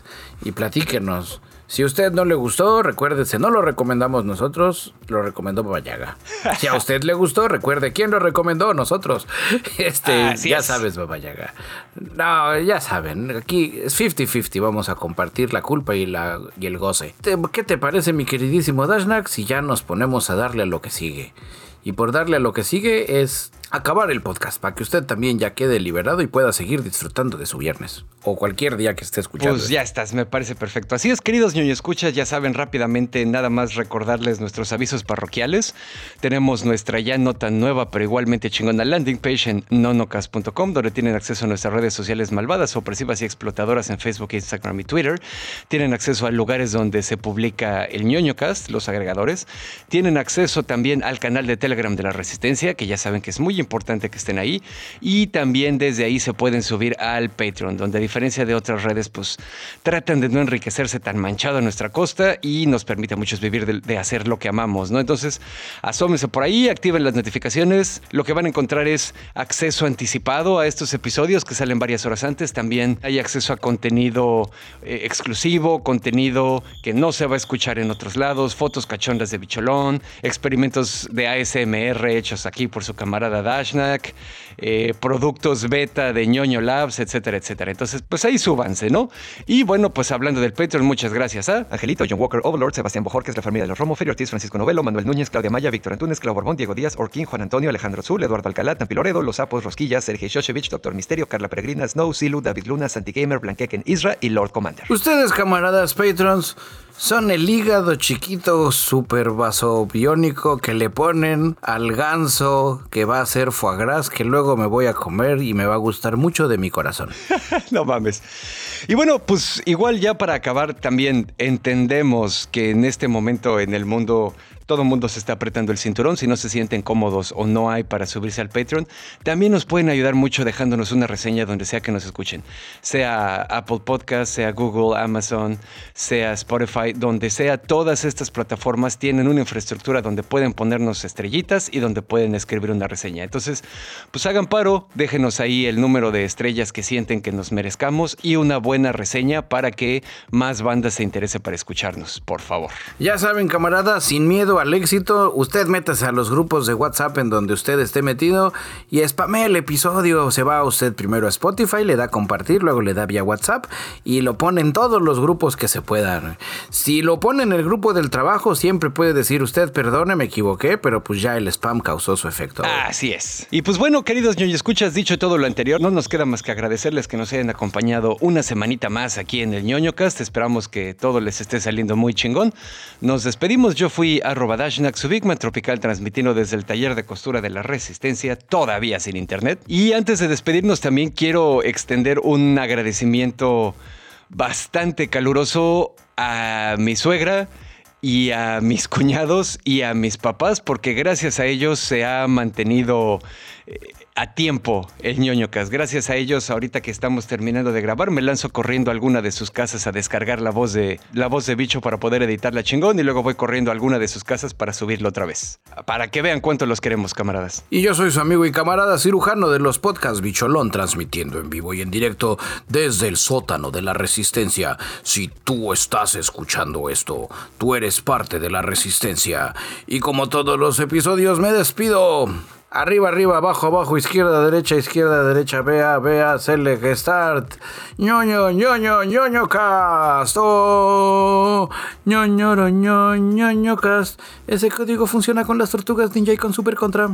S2: y platíquenos. Si a usted no le gustó, recuérdese, no lo recomendamos nosotros, lo recomendó Babayaga. Si a usted le gustó, recuerde quién lo recomendó nosotros. Este, ya sabes, Babayaga. No, ya saben, aquí es 50-50, vamos a compartir la culpa y, la, y el goce. ¿Qué te parece, mi queridísimo Dashnak, si ya nos ponemos a darle a lo que sigue? Y por darle a lo que sigue es acabar el podcast para que usted también ya quede liberado y pueda seguir disfrutando de su viernes o cualquier día que esté escuchando.
S1: Pues ya estás, me parece perfecto. Así es, queridos ñoño escuchas, ya saben rápidamente nada más recordarles nuestros avisos parroquiales. Tenemos nuestra ya no tan nueva pero igualmente chingona landing page en nonocast.com donde tienen acceso a nuestras redes sociales malvadas, opresivas y explotadoras en Facebook, Instagram y Twitter. Tienen acceso a lugares donde se publica el ñoñocast, los agregadores. Tienen acceso también al canal de Telegram de la Resistencia, que ya saben que es muy importante que estén ahí. Y también desde ahí se pueden subir al Patreon, donde a diferencia de otras redes, pues tratan de no enriquecerse tan manchado a nuestra costa y nos permite a muchos vivir de, hacer lo que amamos, ¿no? Entonces, asómense por ahí, activen las notificaciones. Lo que van a encontrar es acceso anticipado a estos episodios que salen varias horas antes. También hay acceso a contenido eh, exclusivo, contenido que no se va a escuchar en otros lados, fotos cachondas de bicholón, experimentos de ASMR hechos aquí por su camarada Dashnak, eh, productos beta de ñoño Labs, etcétera, etcétera. Entonces, pues ahí súbanse, ¿no? Y bueno, pues hablando del Patreon, muchas gracias a Angelito, John Walker, Overlord, Sebastián Bojorquez, la familia de los Romo, Ferio Ortiz, Francisco Novelo, Manuel Núñez, Claudia Maya, Víctor Antunes, Clau Borbón, Diego Díaz, Orquín, Juan Antonio, Alejandro Zul, Eduardo Alcalá, Tampiloredo, Los Sapos, Rosquillas, Sergei Shoshevich, Doctor Misterio, Carla Peregrina, Snow, Silu, David Luna, Santi Gamer, Blanqueken, Isra y Lord Commander.
S2: Ustedes, camaradas Patrons, son el hígado chiquito super biónico que le ponen al ganso que va a ser foie gras que luego me voy a comer y me va a gustar mucho de mi corazón.
S1: no mames. Y bueno, pues igual ya para acabar también entendemos que en este momento en el mundo todo el mundo se está apretando el cinturón. Si no se sienten cómodos o no hay para subirse al Patreon, también nos pueden ayudar mucho dejándonos una reseña donde sea que nos escuchen. Sea Apple Podcast, sea Google, Amazon, sea Spotify, donde sea, todas estas plataformas tienen una infraestructura donde pueden ponernos estrellitas y donde pueden escribir una reseña. Entonces, pues hagan paro, déjenos ahí el número de estrellas que sienten que nos merezcamos y una buena reseña para que más bandas se interese para escucharnos, por favor.
S2: Ya saben, camaradas, sin miedo al éxito, usted métase a los grupos de WhatsApp en donde usted esté metido y spame el episodio. Se va usted primero a Spotify, le da a compartir, luego le da vía WhatsApp y lo pone en todos los grupos que se puedan. Si lo pone en el grupo del trabajo, siempre puede decir usted, perdone, me equivoqué, pero pues ya el spam causó su efecto.
S1: Así es. Y pues bueno, queridos ñoño escuchas, dicho todo lo anterior, no nos queda más que agradecerles que nos hayan acompañado una semanita más aquí en el ñoño cast. Esperamos que todo les esté saliendo muy chingón. Nos despedimos. Yo fui a Badashnak, su Tropical, transmitiendo desde el taller de costura de la Resistencia, todavía sin internet. Y antes de despedirnos, también quiero extender un agradecimiento bastante caluroso a mi suegra y a mis cuñados y a mis papás, porque gracias a ellos se ha mantenido eh, a tiempo el ñoñocas. Gracias a ellos, ahorita que estamos terminando de grabar, me lanzo corriendo a alguna de sus casas a descargar la voz de la voz de bicho para poder editarla chingón y luego voy corriendo a alguna de sus casas para subirlo otra vez. Para que vean cuánto los queremos, camaradas.
S2: Y yo soy su amigo y camarada cirujano de los podcasts Bicholón, transmitiendo en vivo y en directo desde el sótano de la resistencia. Si tú estás escuchando esto, tú eres parte de la resistencia. Y como todos los episodios, me despido. Arriba, arriba, abajo, abajo, izquierda, derecha, izquierda, derecha, vea, vea, select, start. ñoño, ñoño, ñoño cast. Ñoño, ñoño, ñoño cast. Ese código funciona con las tortugas ninja y con super contra.